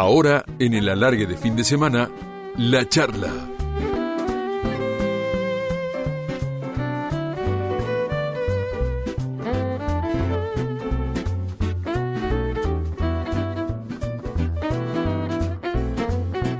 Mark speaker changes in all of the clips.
Speaker 1: Ahora, en el alargue de fin de semana, la charla.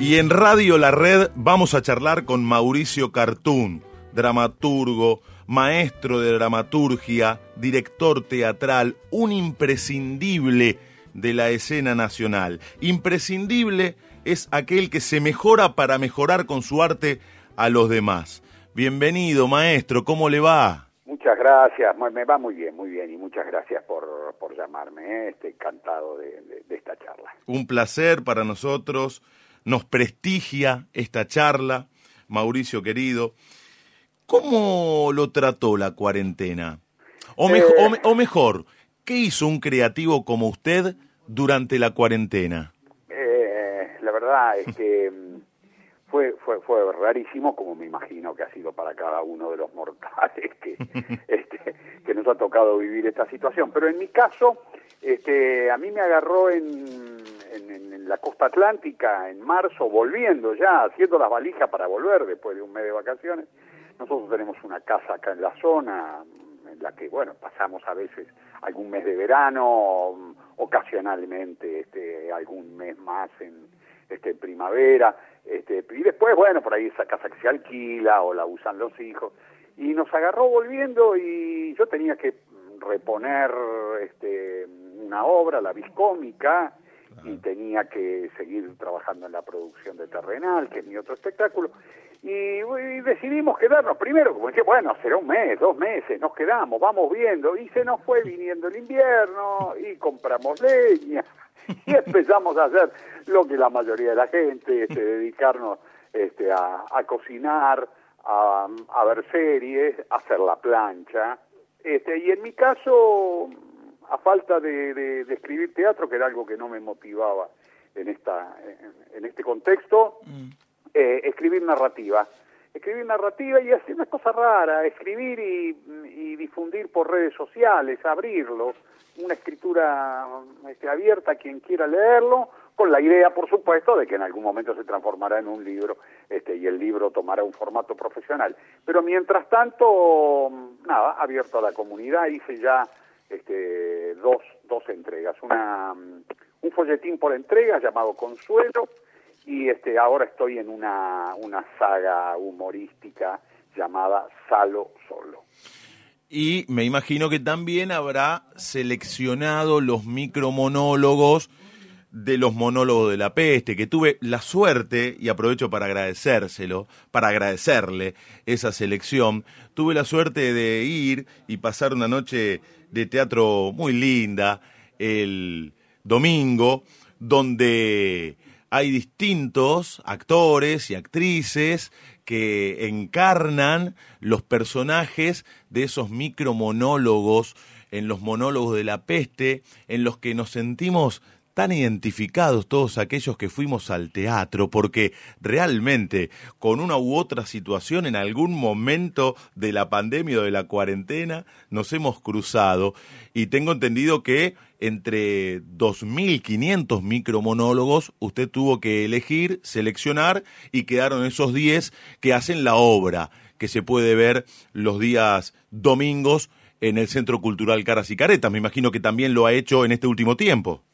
Speaker 2: Y en Radio La Red vamos a charlar con Mauricio Cartún, dramaturgo, maestro de dramaturgia, director teatral, un imprescindible de la escena nacional. Imprescindible es aquel que se mejora para mejorar con su arte a los demás. Bienvenido, maestro, ¿cómo le va?
Speaker 3: Muchas gracias, me va muy bien, muy bien, y muchas gracias por, por llamarme, ¿eh? estoy encantado de, de esta charla.
Speaker 2: Un placer para nosotros nos prestigia esta charla, Mauricio querido. ¿Cómo lo trató la cuarentena? O,
Speaker 3: Eh.
Speaker 2: o, o mejor, ¿qué hizo un creativo como usted durante la cuarentena?
Speaker 3: Eh, la verdad es que mm, fue, fue, fue rarísimo, como me imagino que ha sido para cada uno de los mortales que, este, que nos ha tocado vivir esta situación. Pero en mi caso, este, a mí me agarró en, en, en la costa atlántica en marzo, volviendo ya, haciendo las valijas para volver después de un mes de vacaciones. Nosotros tenemos una casa acá en la zona, en la que, bueno, pasamos a veces algún mes de verano, ocasionalmente este, algún mes más en este, primavera, este, y después, bueno, por ahí esa casa que se alquila o la usan los hijos, y nos agarró volviendo y yo tenía que reponer este, una obra, la viscómica, y tenía que seguir trabajando en la producción de Terrenal, que es mi otro espectáculo, y, decidimos quedarnos primero, como dije, bueno, será un mes, dos meses, nos quedamos, vamos viendo, y se nos fue viniendo el invierno, y compramos leña, y empezamos a hacer lo que la mayoría de la gente, este, dedicarnos este, a, a cocinar, a, a, ver series, a hacer la plancha, este, y en mi caso, a falta de, de, escribir teatro, que era algo que no me motivaba en, esta, en, en este contexto, mm eh, escribir narrativa. Escribir narrativa y hacer una cosa rara, escribir y, y, difundir por redes sociales, abrirlo, una escritura este, abierta a quien quiera leerlo, con la idea, por supuesto, de que en algún momento se transformará en un libro este, y el libro tomará un formato profesional. Pero mientras tanto, nada, abierto a la comunidad, hice ya este, dos, dos entregas, una, un folletín por entrega llamado Consuelo, y este ahora estoy en una, una saga humorística llamada Salo Solo.
Speaker 2: Y me imagino que también habrá seleccionado los micromonólogos de los monólogos de la peste, que tuve la suerte, y aprovecho para agradecérselo, para agradecerle esa selección, tuve la suerte de ir y pasar una noche de teatro muy linda el domingo, donde hay distintos actores y actrices que encarnan los personajes de esos micromonólogos, en los monólogos de la peste, en los que nos sentimos tan identificados todos aquellos que fuimos al teatro, porque realmente con una u otra situación en algún momento de la pandemia o de la cuarentena nos hemos cruzado y tengo entendido que entre 2.500 micromonólogos usted tuvo que elegir, seleccionar y quedaron esos 10 que hacen la obra que se puede ver los días domingos en el Centro Cultural Caras y Caretas. Me imagino que también lo ha hecho en este último tiempo.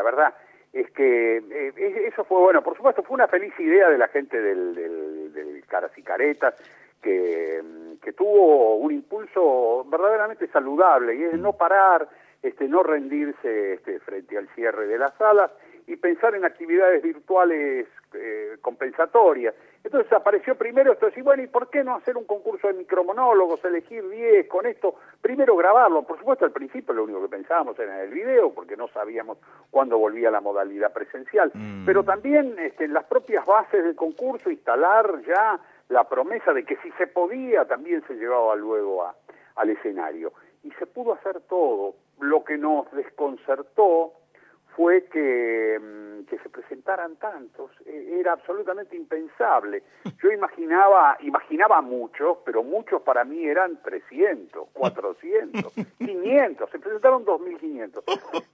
Speaker 3: La verdad. Es que eh, eso fue, bueno, por supuesto, fue una feliz idea de la gente del, del, del Caras y Caretas, que, que tuvo un impulso verdaderamente saludable, y es no parar, este, no rendirse este, frente al cierre de las salas y pensar en actividades virtuales eh, compensatorias. Entonces apareció primero esto de decir, bueno, ¿y por qué no hacer un concurso de micromonólogos, elegir 10 con esto? Primero grabarlo. Por supuesto, al principio lo único que pensábamos era en el video, porque no sabíamos cuándo volvía la modalidad presencial. Mm. Pero también este, en las propias bases del concurso instalar ya la promesa de que si se podía, también se llevaba luego a, al escenario. Y se pudo hacer todo. Lo que nos desconcertó fue que, mm, que se presentaran tantos. E- Era absolutamente impensable. Yo imaginaba, imaginaba muchos, pero muchos para mí eran 300, 400, 500. Se presentaron 2.500.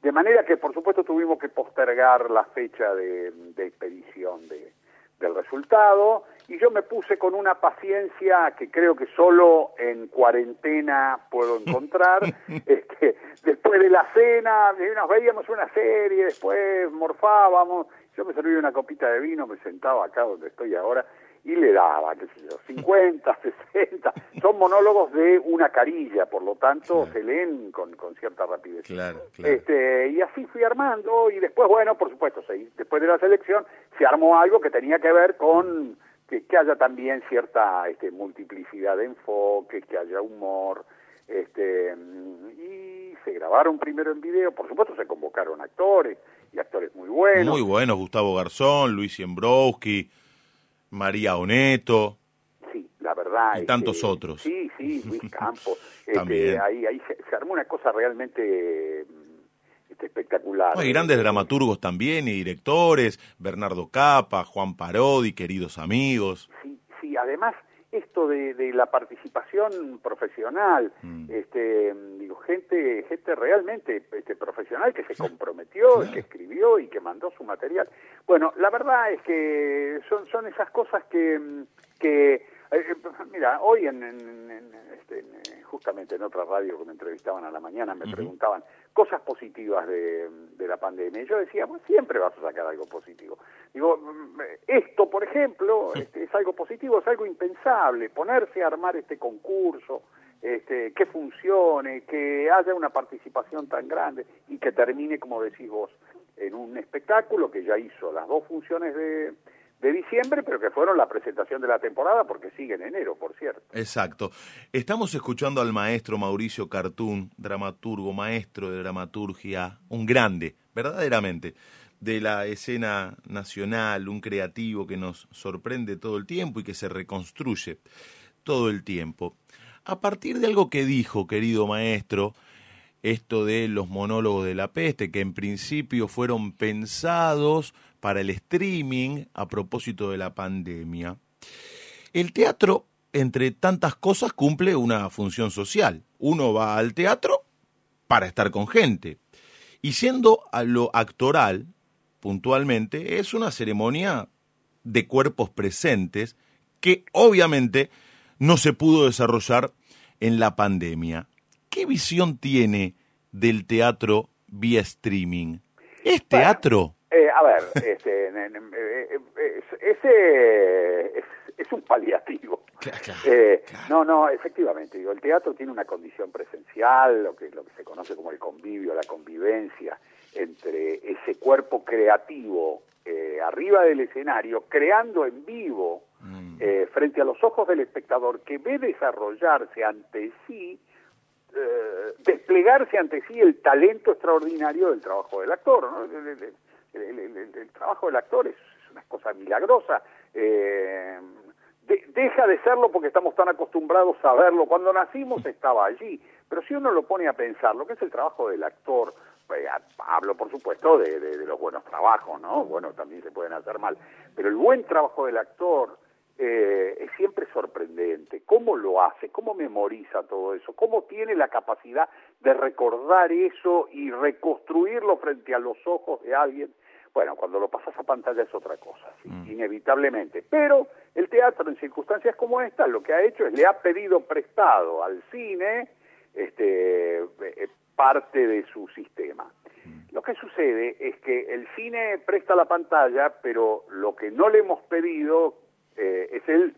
Speaker 3: De manera que, por supuesto, tuvimos que postergar la fecha de, de expedición de, del resultado y yo me puse con una paciencia que creo que solo en cuarentena puedo encontrar. este, después de la cena, nos veíamos una serie, después morfábamos, yo me servía una copita de vino, me sentaba acá donde estoy ahora y le daba, qué sé yo, 50, 60. Son monólogos de una carilla, por lo tanto
Speaker 2: Claro.
Speaker 3: se leen con, con cierta rapidez.
Speaker 2: Claro, claro.
Speaker 3: Este, y así fui armando y después, bueno, por supuesto, se- después de la selección se armó algo que tenía que ver con que, que haya también cierta este, multiplicidad de enfoques, que haya humor, este, y se grabaron primero en video, por supuesto se convocaron actores y actores muy buenos.
Speaker 2: Muy buenos, Gustavo Garzón, Luis Siembrowski, María Oneto.
Speaker 3: Sí, la verdad.
Speaker 2: Y tantos otros.
Speaker 3: Sí, sí, Luis Campos. Este,
Speaker 2: También.
Speaker 3: ahí ahí se, se armó una cosa realmente este, espectacular.
Speaker 2: Hay grandes dramaturgos también y directores, Bernardo Capa, Juan Parodi, queridos amigos.
Speaker 3: Sí, sí, además esto de, de la participación profesional,
Speaker 2: Mm.
Speaker 3: este, digo, gente, gente realmente este, profesional que se comprometió,
Speaker 2: claro.
Speaker 3: que escribió y que mandó su material. Bueno, la verdad es que son, son esas cosas que, que eh, mira, hoy en, en- en- este, en, eh, justamente en otra radio que me entrevistaban a la mañana me preguntaban cosas positivas de, de la pandemia. Y yo decía, pues siempre vas a sacar algo positivo. Digo, mm, esto, por ejemplo, este, es algo positivo, es algo impensable, ponerse a armar este concurso, este, que funcione, que haya una participación tan grande y que termine, como decís vos, en un espectáculo que ya hizo las dos funciones de, de diciembre, pero que fueron la presentación de la temporada porque sigue en enero, por cierto.
Speaker 2: Exacto. Estamos escuchando al maestro Mauricio Cartún, dramaturgo, maestro de dramaturgia, un grande, verdaderamente, de la escena nacional, un creativo que nos sorprende todo el tiempo y que se reconstruye todo el tiempo. A partir de algo que dijo, querido maestro, esto de los monólogos de la peste, que en principio fueron pensados para el streaming a propósito de la pandemia. El teatro, entre tantas cosas, cumple una función social. Uno va al teatro para estar con gente. Y siendo a lo actoral, puntualmente, es una ceremonia de cuerpos presentes que obviamente no se pudo desarrollar en la pandemia. ¿Qué visión tiene del teatro vía streaming? ¿Es teatro?
Speaker 3: Eh, a ver, este, eh, eh, es- ese es, es un paliativo.
Speaker 2: Claro, claro,
Speaker 3: Eh,
Speaker 2: claro.
Speaker 3: No, no, efectivamente, digo, el teatro tiene una condición presencial, lo que, lo que se conoce como el convivio, la convivencia entre ese cuerpo creativo eh, arriba del escenario, creando en vivo
Speaker 2: Mm.
Speaker 3: eh, frente a los ojos del espectador que ve desarrollarse ante sí desplegarse ante sí el talento extraordinario del trabajo del actor. ¿no? El, trabajo del actor es, es una cosa milagrosa. eh, de- deja de serlo porque estamos tan acostumbrados a verlo. Cuando nacimos estaba allí. Pero si uno lo pone a pensar, lo que es el trabajo del actor, eh, hablo por supuesto de, de- de los buenos trabajos, ¿no? Bueno, también se pueden hacer mal. Pero el buen trabajo del actor eh, es siempre sorprendente. ¿Cómo lo hace? ¿Cómo memoriza todo eso? ¿Cómo tiene la capacidad de recordar eso y reconstruirlo frente a los ojos de alguien? Bueno, cuando lo pasas a pantalla es otra cosa, sí, inevitablemente. Pero el teatro en circunstancias como esta lo que ha hecho es le ha pedido prestado al cine este, eh, parte de su sistema. Lo que sucede es que el cine presta la pantalla, pero lo que no le hemos pedido eh, es el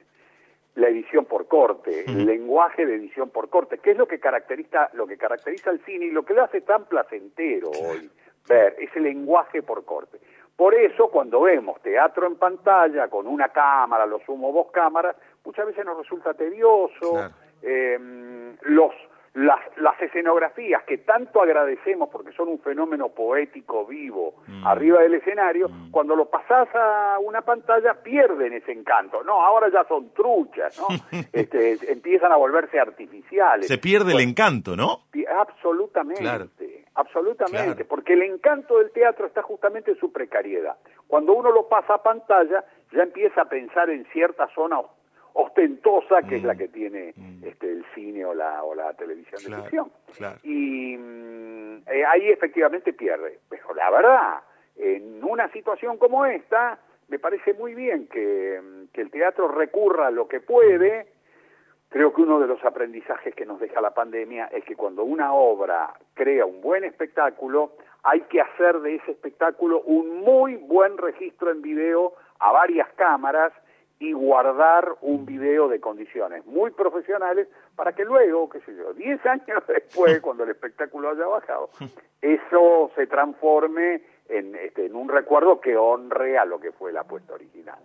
Speaker 3: la edición por corte, el lenguaje de edición por corte, que es lo que caracteriza lo que caracteriza al cine y lo que lo hace tan placentero hoy ver ese lenguaje por corte. Por eso cuando vemos teatro en pantalla con una cámara, lo sumo dos cámaras, muchas veces nos resulta tedioso.
Speaker 2: Claro.
Speaker 3: eh, los las, las escenografías que tanto agradecemos porque son un fenómeno poético vivo arriba del escenario, cuando lo pasás a una pantalla pierden ese encanto. No, ahora ya son truchas, ¿no? este, empiezan a volverse artificiales.
Speaker 2: Se pierde el encanto, ¿no?
Speaker 3: Absolutamente,
Speaker 2: Claro.
Speaker 3: Absolutamente, porque el encanto del teatro está justamente en su precariedad. Cuando uno lo pasa a pantalla, ya empieza a pensar en cierta zona ostentosa que es la mm. que tiene mm. este, el cine o la, o la televisión de ficción. Y mm, eh, ahí efectivamente pierde. Pero la verdad, en una situación como esta, me parece muy bien que, que el teatro recurra a lo que puede. Creo que uno de los aprendizajes que nos deja la pandemia es que cuando una obra crea un buen espectáculo, hay que hacer de ese espectáculo un muy buen registro en video a varias cámaras y guardar un video de condiciones muy profesionales para que luego, qué sé yo, 10 años después, cuando el espectáculo haya bajado, eso se transforme en, este, en un recuerdo que honre a lo que fue la apuesta original.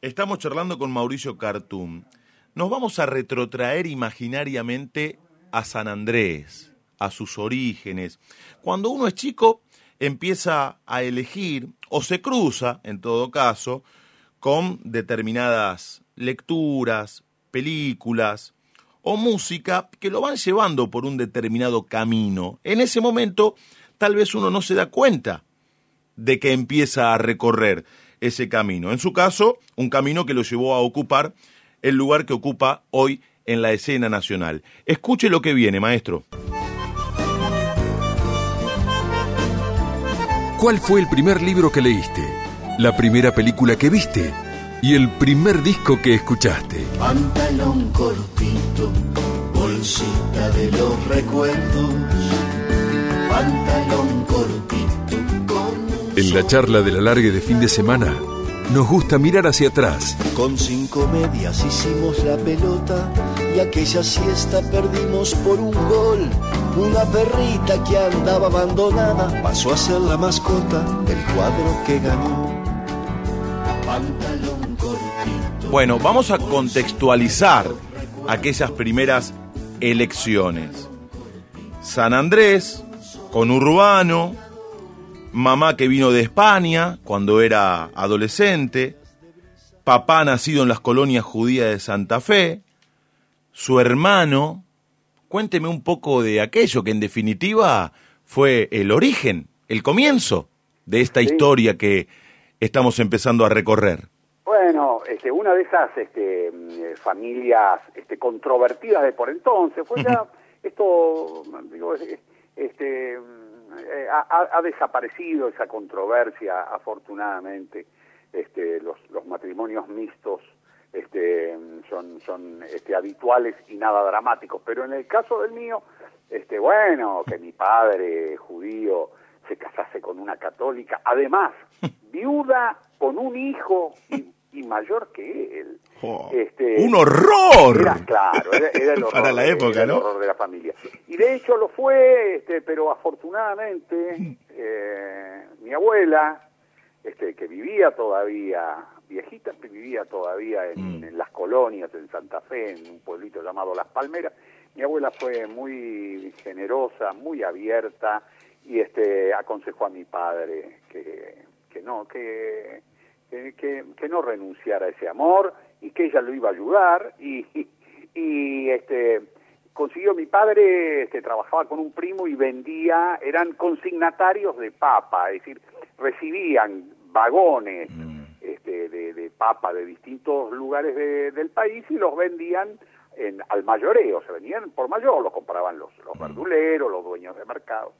Speaker 2: Estamos charlando con Mauricio Cartum. Nos vamos a retrotraer imaginariamente a San Andrés, a sus orígenes. Cuando uno es chico, empieza a elegir, o se cruza, en todo caso, con determinadas lecturas, películas o música que lo van llevando por un determinado camino. En ese momento tal vez uno no se da cuenta de que empieza a recorrer ese camino. En su caso, un camino que lo llevó a ocupar el lugar que ocupa hoy en la escena nacional. Escuche lo que viene, maestro.
Speaker 1: ¿Cuál fue el primer libro que leíste? la primera película que viste y el primer disco que escuchaste.
Speaker 4: Pantalón cortito, bolsita de los recuerdos. Pantalón cortito. Con
Speaker 1: en la charla de la largue de fin de semana, nos gusta mirar hacia atrás.
Speaker 4: Con cinco medias hicimos la pelota y aquella siesta perdimos por un gol. Una perrita que andaba abandonada pasó a ser la mascota del cuadro que ganó.
Speaker 2: Bueno, vamos a contextualizar aquellas primeras elecciones. San Andrés, con Urbano, mamá que vino de España cuando era adolescente, papá nacido en las colonias judías de Santa Fe, su hermano. Cuénteme un poco de aquello que en definitiva fue el origen, el comienzo de esta historia que estamos empezando a recorrer?
Speaker 3: Bueno, este, una de esas este, mm, familias este, controvertidas de por entonces, fue ya, esto, digo, este, eh, ha, desaparecido esa controversia, afortunadamente, este, los, los matrimonios mixtos este, son, son este, habituales y nada dramáticos, pero en el caso del mío, este, bueno, que mi padre judío se casase con una católica, además, viuda con un hijo y, mayor que él.
Speaker 2: este, ¡Un horror!
Speaker 3: Era, claro, era, el horror,
Speaker 2: Para la época,
Speaker 3: ¿no? horror de la familia. Y de hecho lo fue, este, pero afortunadamente eh, mi abuela, este, que vivía todavía, viejita, vivía todavía en, mm. en, las colonias, en Santa Fe, en un pueblito llamado Las Palmeras, mi abuela fue muy generosa, muy abierta, y este aconsejó a mi padre que, que no que, que, que, no renunciara a ese amor y que ella lo iba a ayudar y, y, este consiguió mi padre este trabajaba con un primo y vendía eran consignatarios de papa es decir recibían vagones mm. este, de, de, papa de distintos lugares del país y los vendían en, al mayoreo, se vendían por mayor, los compraban los, los mm. verduleros, los dueños de mercado.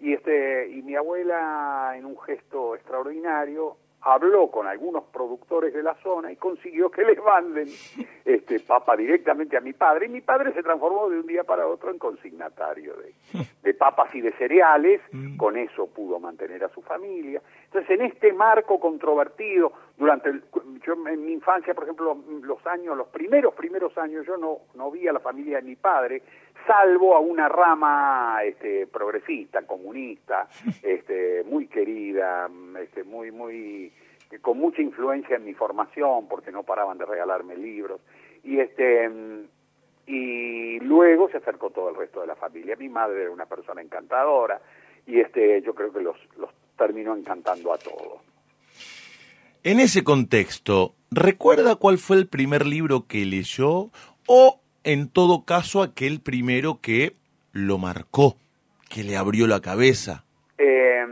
Speaker 3: Y, este, y mi abuela, en un gesto extraordinario, habló con algunos productores de la zona y consiguió que le manden este papa directamente a mi padre y mi padre se transformó de un día para otro en consignatario de, de papas y de cereales, mm. con eso pudo mantener a su familia. Entonces, en este marco controvertido, durante el, yo en mi infancia, por ejemplo, los años, los primeros primeros años, yo no no vi a la familia de mi padre, salvo a una rama este, progresista, comunista, este, muy querida, este, muy, muy, con mucha influencia en mi formación, porque no paraban de regalarme libros, y este, y luego se acercó todo el resto de la familia. Mi madre era una persona encantadora, y este, yo creo que los, los terminó encantando a todos.
Speaker 2: En ese contexto, ¿recuerda cuál fue el primer libro que leyó o en todo caso aquel primero que lo marcó, que le abrió la cabeza?
Speaker 3: Eh,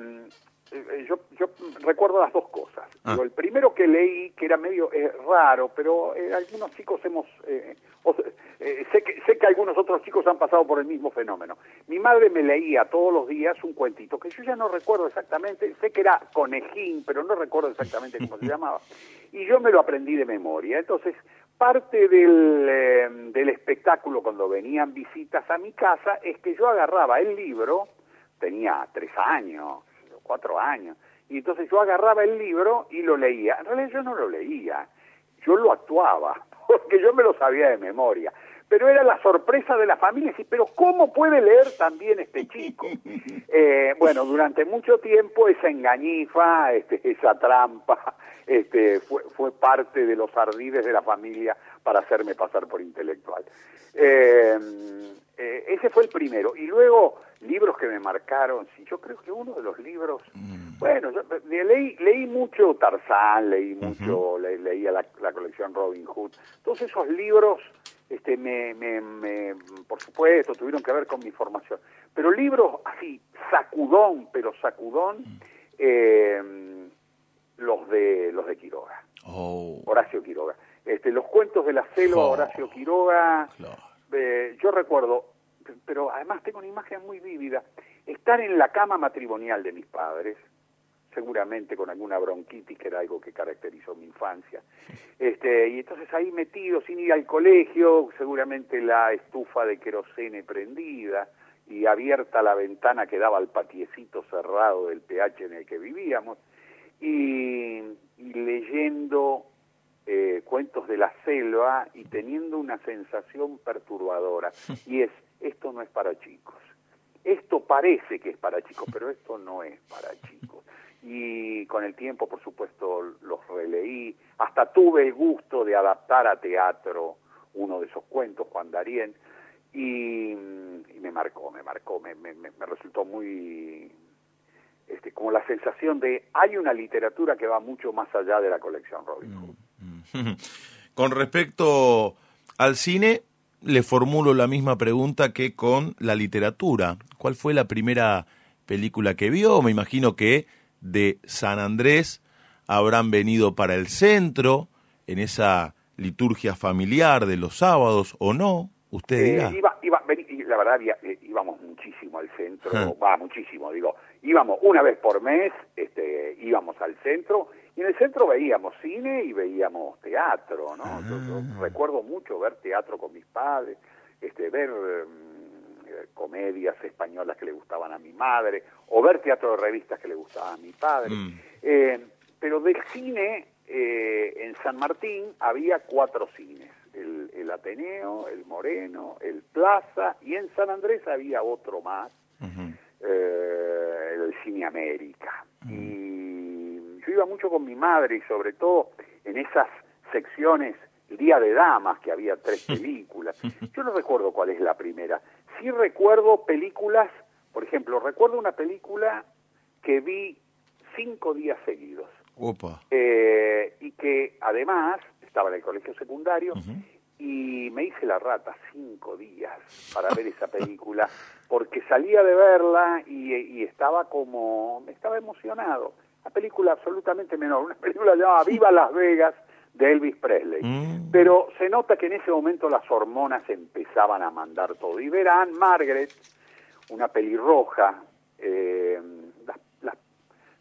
Speaker 3: yo, yo recuerdo las dos cosas.
Speaker 2: Ah.
Speaker 3: Digo, el primero que leí, que era medio eh, raro, pero eh, algunos chicos hemos... eh, o eh, sé, que, sé que algunos otros chicos han pasado por el mismo fenómeno. Mi madre me leía todos los días un cuentito, que yo ya no recuerdo exactamente, sé que era conejín, pero no recuerdo exactamente cómo se llamaba. Y yo me lo aprendí de memoria. Entonces, parte del, eh, del espectáculo cuando venían visitas a mi casa es que yo agarraba el libro, tenía tres años, cuatro años, y entonces yo agarraba el libro y lo leía. En realidad yo no lo leía, yo lo actuaba, porque yo me lo sabía de memoria. Pero era la sorpresa de la familia, sí, pero ¿cómo puede leer también este chico? Eh, bueno, durante mucho tiempo esa engañifa, este, esa trampa, este, fue, fue parte de los ardides de la familia para hacerme pasar por intelectual. Eh, eh, ese fue el primero. Y luego, libros que me marcaron, sí, yo creo que uno de los libros, bueno, yo, leí, leí mucho Tarzán, leí mucho, le- leía la, la colección Robin Hood, todos esos libros, este, me, me, me, por supuesto, tuvieron que ver con mi formación. Pero libros así, sacudón, pero sacudón, eh, los de los de Quiroga.
Speaker 2: Oh,
Speaker 3: Horacio Quiroga. Este, los cuentos de la selva,
Speaker 2: Oh.
Speaker 3: Horacio Quiroga,
Speaker 2: claro.
Speaker 3: eh, yo recuerdo, pero además tengo una imagen muy vívida, estar en la cama matrimonial de mis padres, seguramente con alguna bronquitis, que era algo que caracterizó mi infancia, este, y entonces ahí metido, sin ir al colegio, seguramente la estufa de querosene prendida y abierta la ventana que daba al patiecito cerrado del PH en el que vivíamos, y, y leyendo eh, cuentos de la selva y teniendo una sensación perturbadora. Y es esto no es para chicos. Esto parece que es para chicos pero esto no es para chicos y con el tiempo por supuesto los releí hasta tuve el gusto de adaptar a teatro uno de esos cuentos Juan Darien y, me marcó me marcó me, me, me resultó muy este, como la sensación de hay una literatura que va mucho más allá de la colección Robin Hood.
Speaker 2: Con respecto al cine, le formulo la misma pregunta que con la literatura. ¿Cuál fue la primera película que vio? Me imagino que de San Andrés habrán venido para el centro, en esa liturgia familiar de los sábados, ¿o no? Usted
Speaker 3: Eh,
Speaker 2: dirá.
Speaker 3: iba, iba, la verdad eh, íbamos muchísimo al centro,
Speaker 2: Ah.
Speaker 3: va muchísimo, digo, íbamos una vez por mes, este, íbamos al centro y en el centro veíamos cine y veíamos teatro, ¿no? Yo, yo
Speaker 2: Ah.
Speaker 3: recuerdo mucho ver teatro con mis padres, este, ver eh, comedias españolas que le gustaban a mi madre o ver teatro de revistas que le gustaban a mi padre.
Speaker 2: Mm.
Speaker 3: Eh, pero del cine, eh, en San Martín había cuatro cines, el, el Ateneo, el Moreno, el Plaza, y en San Andrés había otro más, eh, el Cine América. Y yo iba mucho con mi madre y sobre todo en esas secciones, Día de Damas, que había tres películas. Yo no recuerdo cuál es la primera. Sí recuerdo películas, por ejemplo, recuerdo una película que vi cinco días seguidos.
Speaker 2: Opa.
Speaker 3: eh, y que además estaba en el colegio secundario y me hice la rata cinco días para ver esa película porque salía de verla y, y estaba como estaba emocionado. Una película absolutamente menor una película llamada Viva Las Vegas de Elvis Presley.
Speaker 2: Mm.
Speaker 3: pero se nota que en ese momento las hormonas empezaban a mandar todo. Y verán Margaret una pelirroja eh, las, las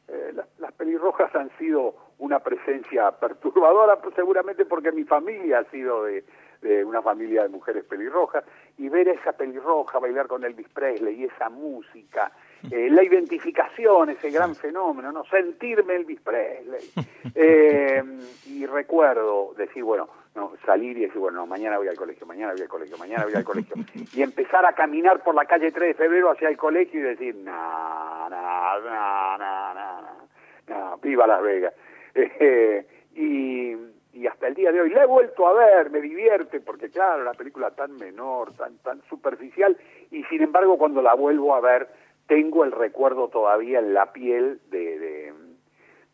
Speaker 3: eh, las, las pelirrojas han sido una presencia perturbadora, pues, seguramente porque mi familia ha sido de, de una familia de mujeres pelirrojas, y ver a esa pelirroja bailar con Elvis Presley y esa música, eh, la identificación, ese gran fenómeno, no sentirme Elvis Presley. Eh, y recuerdo decir, bueno, no, salir y decir, bueno, no, mañana voy al colegio, mañana voy al colegio, mañana voy al colegio. Y empezar a caminar por la calle 3 de febrero hacia el colegio y decir, no, no, no, no, no, no, no, viva Las Vegas. Eh, y, y hasta el día de hoy la he vuelto a ver, me divierte, porque claro, la película tan menor, tan, tan superficial, y sin embargo cuando la vuelvo a ver, tengo el recuerdo todavía en la piel de, de,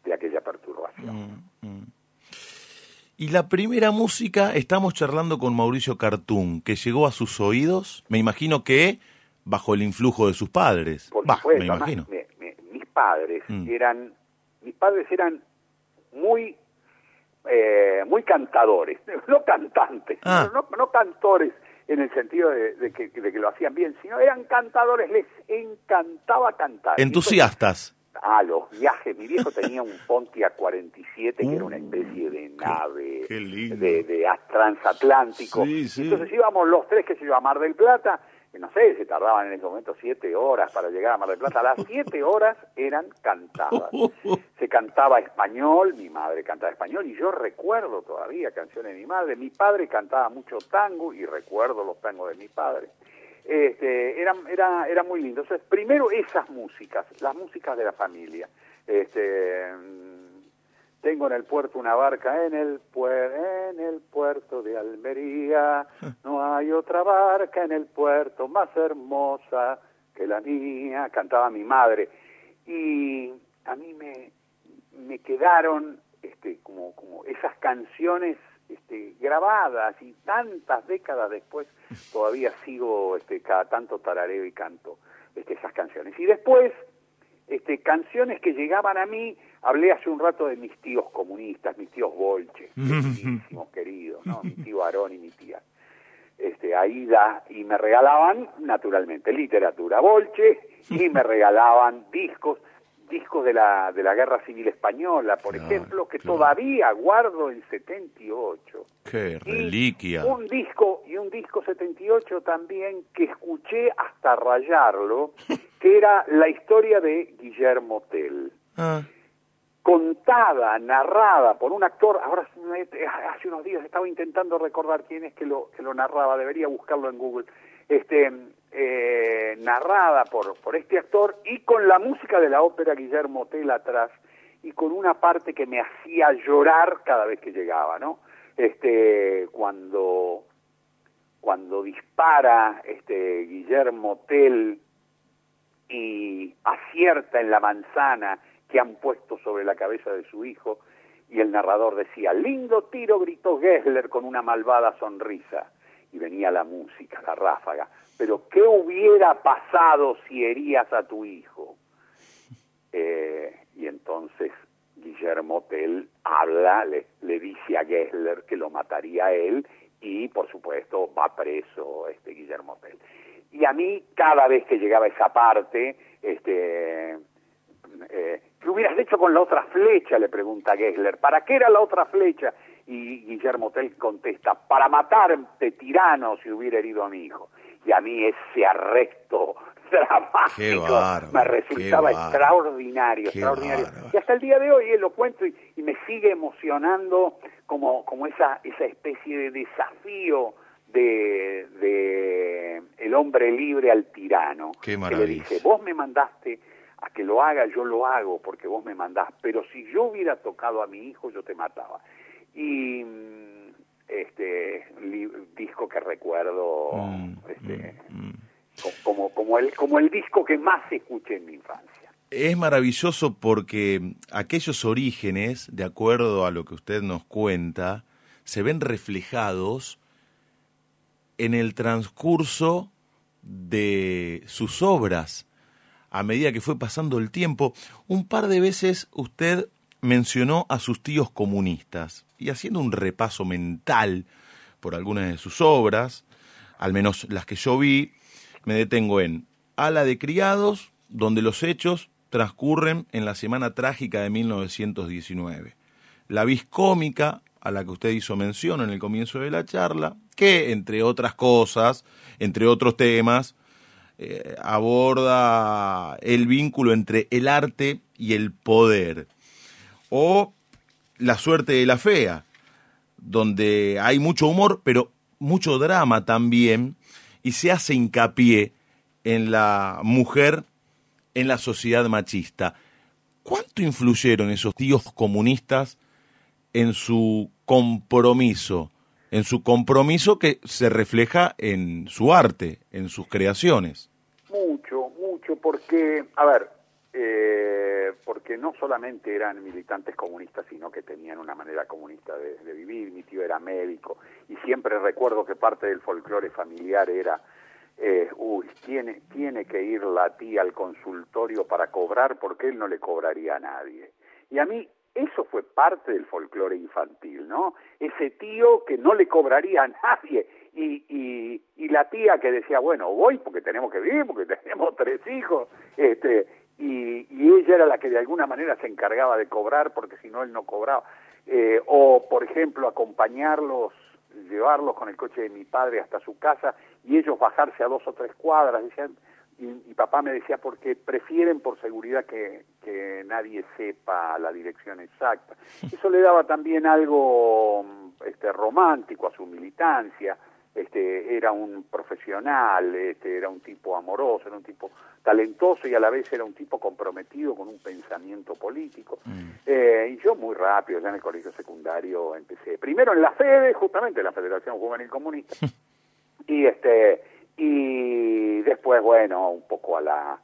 Speaker 3: de aquella perturbación.
Speaker 2: Mm, mm. Y la primera música, estamos charlando con Mauricio Cartún, que llegó a sus oídos, me imagino que bajo el influjo de sus padres.
Speaker 3: Por
Speaker 2: Bah,
Speaker 3: supuesto,
Speaker 2: me imagino.
Speaker 3: me- me- mis padres
Speaker 2: Mm.
Speaker 3: eran, mis padres eran muy, eh, muy cantadores, no cantantes,
Speaker 2: Ah.
Speaker 3: no, no cantores en el sentido de, de que, de que lo hacían bien, sino eran cantadores, les encantaba cantar.
Speaker 2: Entusiastas.
Speaker 3: Ah, los viajes. Mi viejo tenía un Pontiac 47 que era una especie de nave
Speaker 2: Uh, qué lindo.
Speaker 3: de, transatlántico.
Speaker 2: Sí, sí.
Speaker 3: Entonces íbamos los tres, que se iba a Mar del Plata, que no sé, se tardaban en ese momento siete horas para llegar a Mar del Plata. Las siete horas eran cantadas. Se cantaba español, mi madre cantaba español, y yo recuerdo todavía canciones de mi madre. Mi padre cantaba mucho tango, y recuerdo los tangos de mi padre este, era, era, era muy lindo. Entonces, primero esas músicas, las músicas de la familia. Este, tengo en el puerto una barca en el, puer- en el puerto de Almería. No hay otra barca en el puerto más hermosa que la mía, cantaba mi madre. Y a mí me, me quedaron este, como, como esas canciones este, grabadas y tantas décadas después todavía sigo este, cada tanto tarareo y canto este, esas canciones. Y después, este, canciones que llegaban a mí, hablé hace un rato de mis tíos comunistas, mis tíos bolches, queridos, ¿no? mi tío Aarón y mi tía este, Aida, y me regalaban, naturalmente, literatura bolche, y me regalaban discos, discos de la, de la Guerra Civil Española, por
Speaker 2: Claro,
Speaker 3: ejemplo, que
Speaker 2: claro.
Speaker 3: todavía guardo en 78.
Speaker 2: Qué
Speaker 3: Y
Speaker 2: reliquia.
Speaker 3: Un disco, y un disco 78 también que escuché hasta rayarlo, que era la historia de Guillermo Tell
Speaker 2: Ah,
Speaker 3: contada, narrada por un actor, ahora hace unos días estaba intentando recordar quién es que lo, que lo narraba, debería buscarlo en Google, este, eh, narrada por, por este actor y con la música de la ópera Guillermo Tell atrás y con una parte que me hacía llorar cada vez que llegaba, ¿no? Este, cuando, cuando dispara este Guillermo Tell y acierta en la manzana que han puesto sobre la cabeza de su hijo, y el narrador decía, lindo tiro, gritó Gessler con una malvada sonrisa, y venía la música, la ráfaga, pero ¿qué hubiera pasado si herías a tu hijo? Eh, y entonces Guillermo Tell habla, le, le dice a Gessler que lo mataría a él, y por supuesto va preso este Guillermo Tell. Y a mí, cada vez que llegaba esa parte, este, eh, ¿qué hubieras hecho con la otra flecha? Le pregunta Gessler. ¿Para qué era la otra flecha? Y Guillermo Tell contesta, para matarte, tirano, si hubiera herido a mi hijo. Y a mí ese arresto dramático me resultaba extraordinario, extraordinario. Y hasta el día de hoy eh, lo cuento y, y me sigue emocionando como, como esa, esa especie de desafío de, de el hombre libre al tirano.
Speaker 2: Qué
Speaker 3: que le dice, vos me mandaste a que lo haga, yo lo hago porque vos me mandás, pero si yo hubiera tocado a mi hijo, yo te mataba. Y mm, este li- disco que recuerdo
Speaker 2: Mm,
Speaker 3: este,
Speaker 2: mm,
Speaker 3: co- como, como, el, como el disco que más escuché en mi infancia.
Speaker 2: Es maravilloso porque aquellos orígenes, de acuerdo a lo que usted nos cuenta, se ven reflejados en el transcurso de sus obras a medida que fue pasando el tiempo. Un par de veces usted mencionó a sus tíos comunistas y haciendo un repaso mental por algunas de sus obras, al menos las que yo vi, me detengo en Ala de Criados, donde los hechos transcurren en la semana trágica de 1919. La vis cómica, a la que usted hizo mención en el comienzo de la charla, que, entre otras cosas, entre otros temas, eh, aborda el vínculo entre el arte y el poder. O La suerte de la fea, donde hay mucho humor, pero mucho drama también, y se hace hincapié en la mujer en la sociedad machista. ¿Cuánto influyeron esos tíos comunistas en su compromiso? En su compromiso que se refleja en su arte, en sus creaciones.
Speaker 3: Mucho, mucho, porque, a ver, eh, porque no solamente eran militantes comunistas, sino que tenían una manera comunista de, vivir. Mi tío era médico y siempre recuerdo que parte del folclore familiar era eh, uy, tiene, tiene que ir la tía al consultorio para cobrar porque él no le cobraría a nadie. Y a mí eso fue parte del folclore infantil, ¿no? Ese tío que no le cobraría a nadie y, y, y la tía que decía, bueno, voy porque tenemos que vivir, porque tenemos tres hijos, este, y, ella era la que de alguna manera se encargaba de cobrar porque si no él no cobraba. Eh, o, por ejemplo, acompañarlos, llevarlos con el coche de mi padre hasta su casa y ellos bajarse a dos o tres cuadras, decían, y, y, papá me decía porque prefieren por seguridad que, que, nadie sepa la dirección exacta. Eso le daba también algo este, romántico a su militancia. Este, era un profesional, este, era un tipo amoroso, era un tipo talentoso y a la vez era un tipo comprometido con un pensamiento político. Mm. Eh, y yo muy rápido, ya en el colegio secundario, empecé, primero en la FEDE, justamente la Federación Juvenil Comunista, y este y después bueno un poco a la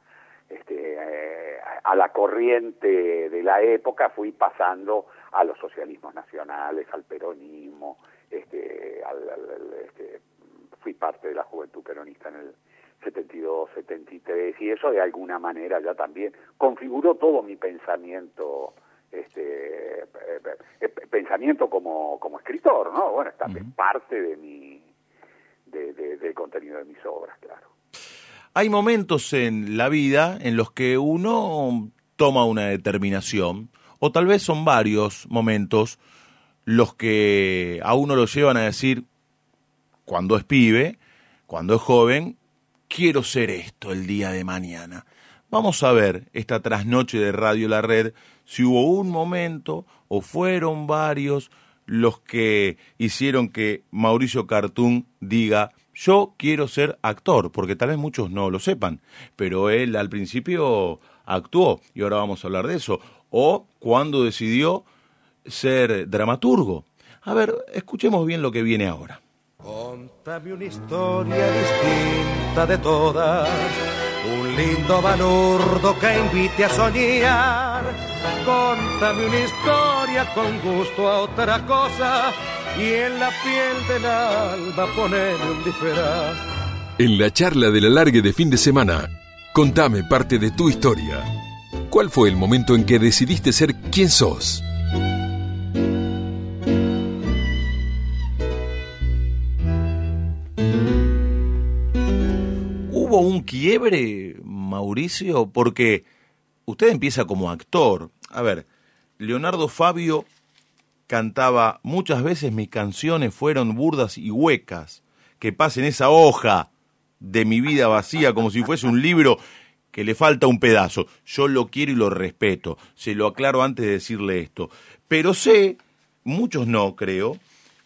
Speaker 3: este, eh, a la corriente de la época fui pasando a los socialismos nacionales al peronismo este, al, al, este, fui parte de la juventud peronista en el 72 73 y eso de alguna manera ya también configuró todo mi pensamiento este eh, eh, pensamiento como como escritor no bueno es también uh -huh. parte de mi de, de, del contenido de mis obras, claro.
Speaker 2: Hay momentos en la vida en los que uno toma una determinación, o tal vez son varios momentos los que a uno lo llevan a decir, cuando es pibe, cuando es joven, quiero ser esto el día de mañana. Vamos a ver esta trasnoche de Radio La Red si hubo un momento o fueron varios los que hicieron que Mauricio Cartún diga yo quiero ser actor, porque tal vez muchos no lo sepan, pero él al principio actuó y ahora vamos a hablar de eso, o cuando decidió ser dramaturgo. A ver, escuchemos bien lo que viene ahora.
Speaker 5: Contame una historia distinta de todas, un lindo balurdo que invite a soñar. Contame una historia con gusto a otra cosa y en la piel del alba ponerle un disfraz.
Speaker 1: En la charla de la largue de fin de semana, contame parte de tu historia. ¿Cuál fue el momento en que decidiste ser quien sos?
Speaker 2: Un quiebre, Mauricio? Porque usted empieza como actor. A ver, Leonardo Fabio cantaba muchas veces mis canciones fueron burdas y huecas, que pasen esa hoja de mi vida vacía como si fuese un libro que le falta un pedazo. Yo lo quiero y lo respeto, se lo aclaro antes de decirle esto. Pero sé, muchos no creo,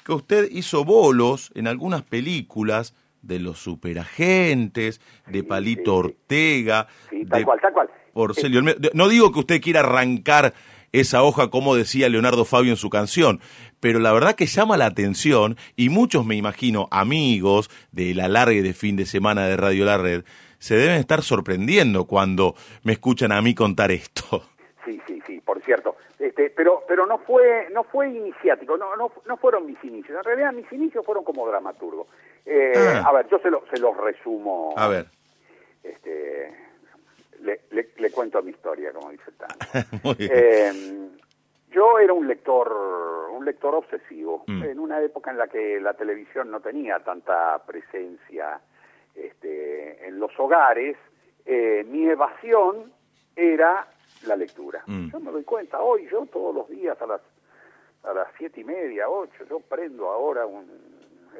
Speaker 2: que usted hizo bolos en algunas películas de los superagentes, de Palito. Ortega,
Speaker 3: Sí, tal
Speaker 2: de
Speaker 3: cual, tal cual.
Speaker 2: Porcelio. No digo que usted quiera arrancar esa hoja como decía Leonardo Fabio en su canción, pero la verdad que llama la atención y muchos me imagino amigos de la larga de fin de semana de Radio La Red se deben estar sorprendiendo cuando me escuchan a mí contar esto.
Speaker 3: Sí, sí, sí, por cierto. Este, pero pero no fue no fue iniciático, no no no fueron mis inicios. En realidad mis inicios fueron como dramaturgo. Eh,
Speaker 2: Ah.
Speaker 3: A ver, yo se, lo, se los resumo.
Speaker 2: A ver.
Speaker 3: Este, le, le, le cuento mi historia, como dice el tango.
Speaker 2: Muy bien.
Speaker 3: Eh, yo era un lector, un lector obsesivo,
Speaker 2: Mm.
Speaker 3: en una época en la que la televisión no tenía tanta presencia este, en los hogares. eh, mi evasión era la lectura.
Speaker 2: Mm.
Speaker 3: Yo me doy cuenta hoy, yo todos los días a las a las siete y media, ocho, yo prendo ahora un,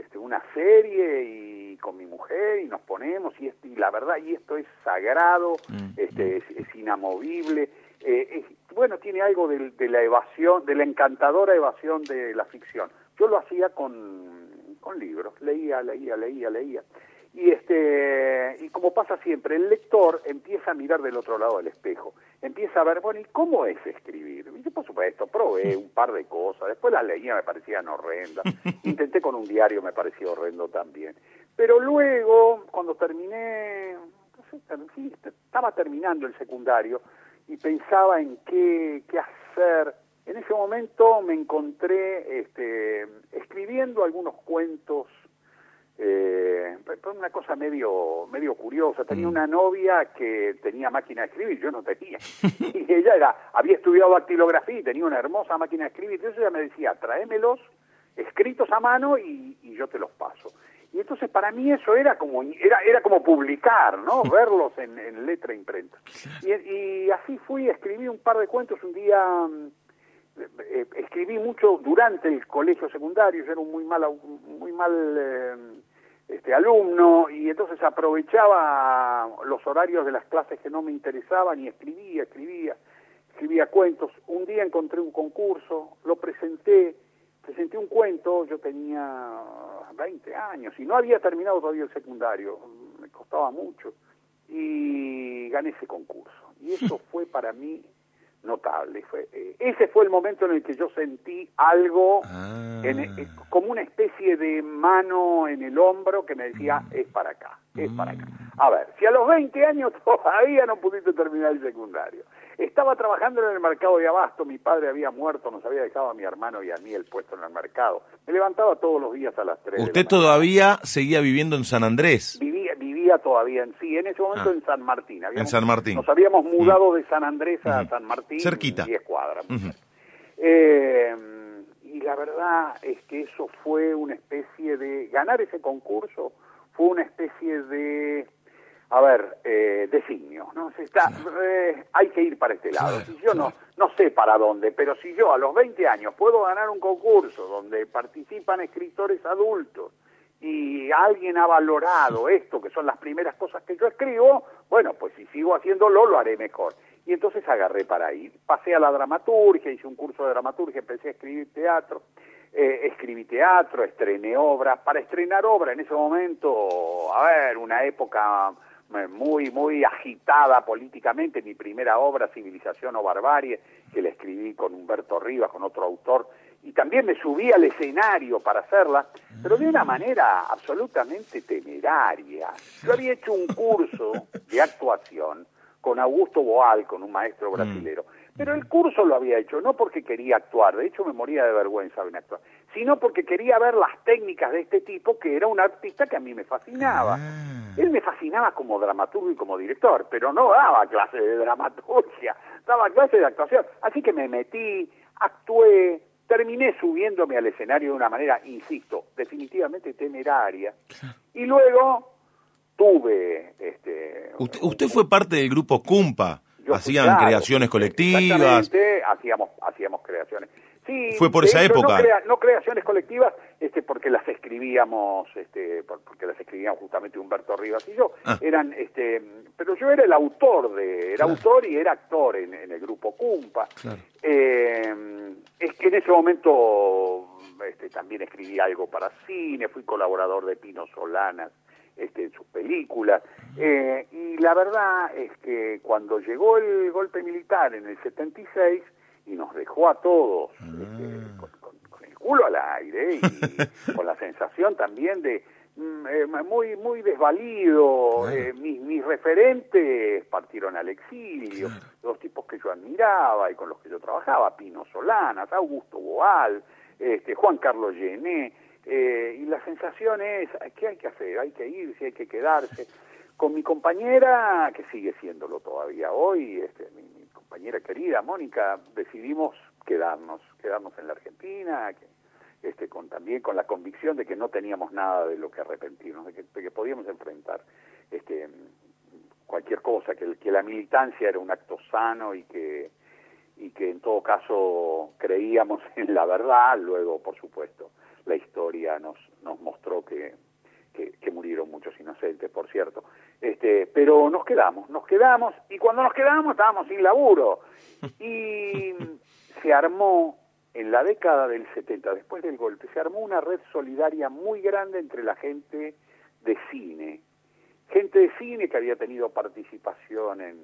Speaker 3: este, una serie y con mi mujer y nos ponemos y, este, y la verdad y esto es sagrado,
Speaker 2: Mm,
Speaker 3: este, es, es inamovible. Eh, es- bueno, tiene algo de, de la evasión, de la encantadora evasión de la ficción. Yo lo hacía con, con libros, leía, leía, leía, leía. Y este y como pasa siempre, el lector empieza a mirar del otro lado del espejo, empieza a ver, bueno, ¿y cómo es escribir? Por supuesto, probé un par de cosas, después las leía, me parecían horrendas, intenté con un diario, me pareció horrendo también. Pero luego, cuando terminé, no sé, estaba terminando el secundario y pensaba en qué, qué hacer. En ese momento me encontré este, escribiendo algunos cuentos Eh, una cosa medio medio curiosa. Tenía
Speaker 2: Mm.
Speaker 3: una novia que tenía máquina de escribir, yo no tenía. y ella era había estudiado dactilografía y tenía una hermosa máquina de escribir. Entonces ella me decía, tráemelos escritos a mano y, y yo te los paso. Y entonces para mí eso era como era era como publicar, ¿no? Verlos en, en letra imprenta. Y, y así fui, escribí un par de cuentos un día. mm, eh, escribí mucho durante el colegio secundario, yo era un muy mal, muy mal eh, este, alumno y entonces aprovechaba los horarios de las clases que no me interesaban y escribía, escribía, escribía cuentos. Un día encontré un concurso, lo presenté, presenté un cuento, yo tenía 20 años y no había terminado todavía el secundario, me costaba mucho y gané ese concurso. Y eso fue para mí notable. Fue, eh, ese fue el momento en el que yo sentí algo,
Speaker 2: Ah.
Speaker 3: en- eh, como una especie de mano en el hombro que me decía, es para acá, es para acá. A ver, si a los 20 años todavía no pudiste terminar el secundario, estaba trabajando en el mercado de abasto, mi padre había muerto, nos había dejado a mi hermano y a mí el puesto en el mercado. Me levantaba todos los días a las 3.
Speaker 2: Usted todavía seguía viviendo en San Andrés.
Speaker 3: Vivía, vivía todavía en sí, en ese momento
Speaker 2: Ah.
Speaker 3: en San Martín. Habíamos-
Speaker 2: En San Martín.
Speaker 3: Nos habíamos mudado de San Andrés a. San Martín.
Speaker 2: Cerquita.
Speaker 3: 10 cuadras. Eh, y la verdad es que eso fue una especie de... Ganar ese concurso fue una especie de... A ver, eh, designio, ¿no? Se está, eh, hay que ir para este lado. Si yo no, no sé para dónde, pero si yo a los 20 años puedo ganar un concurso donde participan escritores adultos y alguien ha valorado esto, que son las primeras cosas que yo escribo, bueno, pues si sigo haciéndolo, lo haré mejor. Y entonces agarré para ir. Pasé a la dramaturgia, hice un curso de dramaturgia, empecé a escribir teatro, eh, escribí teatro, estrené obras. Para estrenar obra en ese momento, a ver, una época eh, muy, muy agitada políticamente, mi primera obra, Civilización o Barbarie, que la escribí con Humberto Rivas, con otro autor, y también me subí al escenario para hacerla, pero de una manera absolutamente temeraria. Yo había hecho un curso de actuación con Augusto Boal, con un maestro brasilero, pero el curso lo había hecho no porque quería actuar, de hecho me moría de vergüenza en actuar, sino porque quería ver las técnicas de este tipo, que era un artista que a mí me fascinaba. Él me fascinaba como dramaturgo y como director, pero no daba clase de dramaturgia, daba clase de actuación. Así que me metí, actué, terminé subiéndome al escenario de una manera, insisto, definitivamente temeraria. Y luego tuve... Este,
Speaker 2: Usted, usted fue parte del grupo Cumpa.
Speaker 3: yo
Speaker 2: Hacían
Speaker 3: claro,
Speaker 2: creaciones colectivas.
Speaker 3: Exactamente, hacíamos, hacíamos creaciones. Sí,
Speaker 2: Fue por esa
Speaker 3: hecho, no
Speaker 2: época.
Speaker 3: crea- No, creaciones colectivas, este, porque las escribíamos, este, por- porque las escribíamos justamente Humberto Rivas y yo.
Speaker 2: Ah.
Speaker 3: Eran, este, pero yo era el autor de, era
Speaker 2: Claro.
Speaker 3: autor y era actor en, en el grupo Cumpa.
Speaker 2: Claro.
Speaker 3: Eh, es que en ese momento este, también escribí algo para cine, fui colaborador de Pino Solanas este, en sus películas. Eh, y la verdad es que cuando llegó el golpe militar en el 76 y nos dejó a todos este, con, con- con el culo al aire y con la sensación también de mm, eh, muy muy desvalido,
Speaker 2: Claro.
Speaker 3: eh, mis, mis referentes partieron al exilio, los tipos que yo admiraba y con los que yo trabajaba, Pino Solanas, Augusto Boal, este, Juan Carlos Llené, eh, y la sensación es, ¿qué hay que hacer? Hay que irse, hay que quedarse. Con mi compañera, que sigue siéndolo todavía hoy, este, mi, mi compañera querida, Mónica, decidimos quedarnos, quedarnos en la Argentina, que, este, con también con la convicción de que no teníamos nada de lo que arrepentirnos, de que, de que podíamos enfrentar este, cualquier cosa, que, que la militancia era un acto sano y que y que en todo caso creíamos en la verdad, luego por supuesto la historia nos, nos mostró que, que, que murieron muchos inocentes, por cierto. Este, pero nos quedamos, nos quedamos, y cuando nos quedamos estábamos sin laburo. Y se armó en la década del 70, después del golpe, se armó una red solidaria muy grande entre la gente de cine. Gente de cine que había tenido participación en,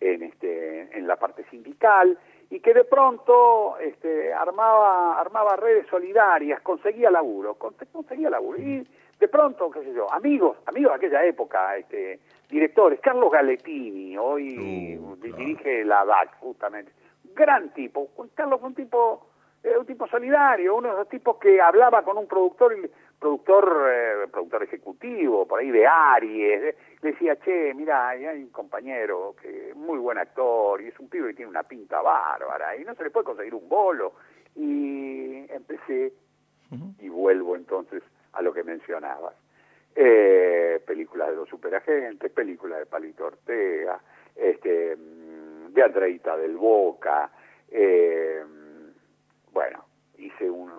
Speaker 3: en este en la parte sindical y que de pronto este armaba armaba redes solidarias conseguía laburo con- conseguía laburo y de pronto qué sé yo amigos amigos de aquella época este directores Carlos Galetini hoy
Speaker 2: Uh, claro.
Speaker 3: dirige la DAC justamente gran tipo Carlos fue un tipo eh, un tipo solidario uno de esos tipos que hablaba con un productor productor, eh, productor ejecutivo, por ahí de Aries, eh, le decía, che, mira, hay un compañero que es muy buen actor y es un pibe que tiene una pinta bárbara y no se le puede conseguir un bolo. Y empecé, y vuelvo entonces a lo que mencionabas, eh, películas de los superagentes, películas de Palito Ortega, este, mm, de Andreita del Boca, eh, bueno, hice un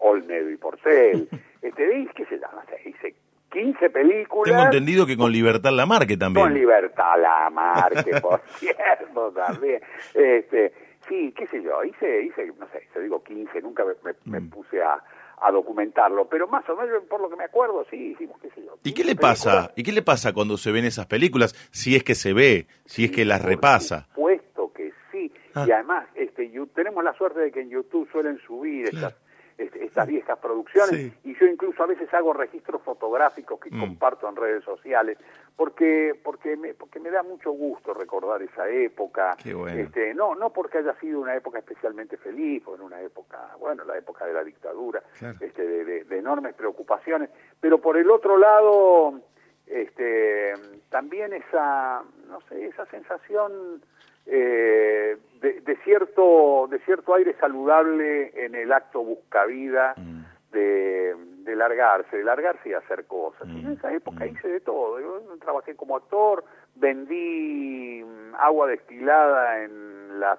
Speaker 3: Olmedo y Porcel, este, ¿qué se llama? Hice 15 películas.
Speaker 2: Tengo entendido que con Libertad Lamarque también.
Speaker 3: Con Libertad Lamarque, por cierto, también. Este, sí, qué sé yo, hice, hice, no sé, se digo 15, nunca me, mm. puse a, a documentarlo, pero más o menos por lo que me acuerdo, sí, hicimos, qué sé yo.
Speaker 2: ¿Y qué le pasa? ¿Y qué le pasa cuando se ven esas películas? Si es que se ve, si es que las repasa.
Speaker 3: Puesto que sí, ah. y además este, tenemos la suerte de que en YouTube suelen subir estas este, estas viejas producciones y yo incluso a veces hago registros fotográficos que mm. comparto en redes sociales porque porque me porque me da mucho gusto recordar esa época. Este no no porque haya sido una época especialmente feliz o en una época bueno la época de la dictadura este de, de, enormes preocupaciones pero por el otro lado este también esa no sé esa sensación eh, de, cierto de cierto aire saludable en el acto buscavida mm. de, de, largarse, de largarse y hacer cosas. en esa época mm. hice de todo. Yo trabajé como actor, vendí mm, agua destilada en las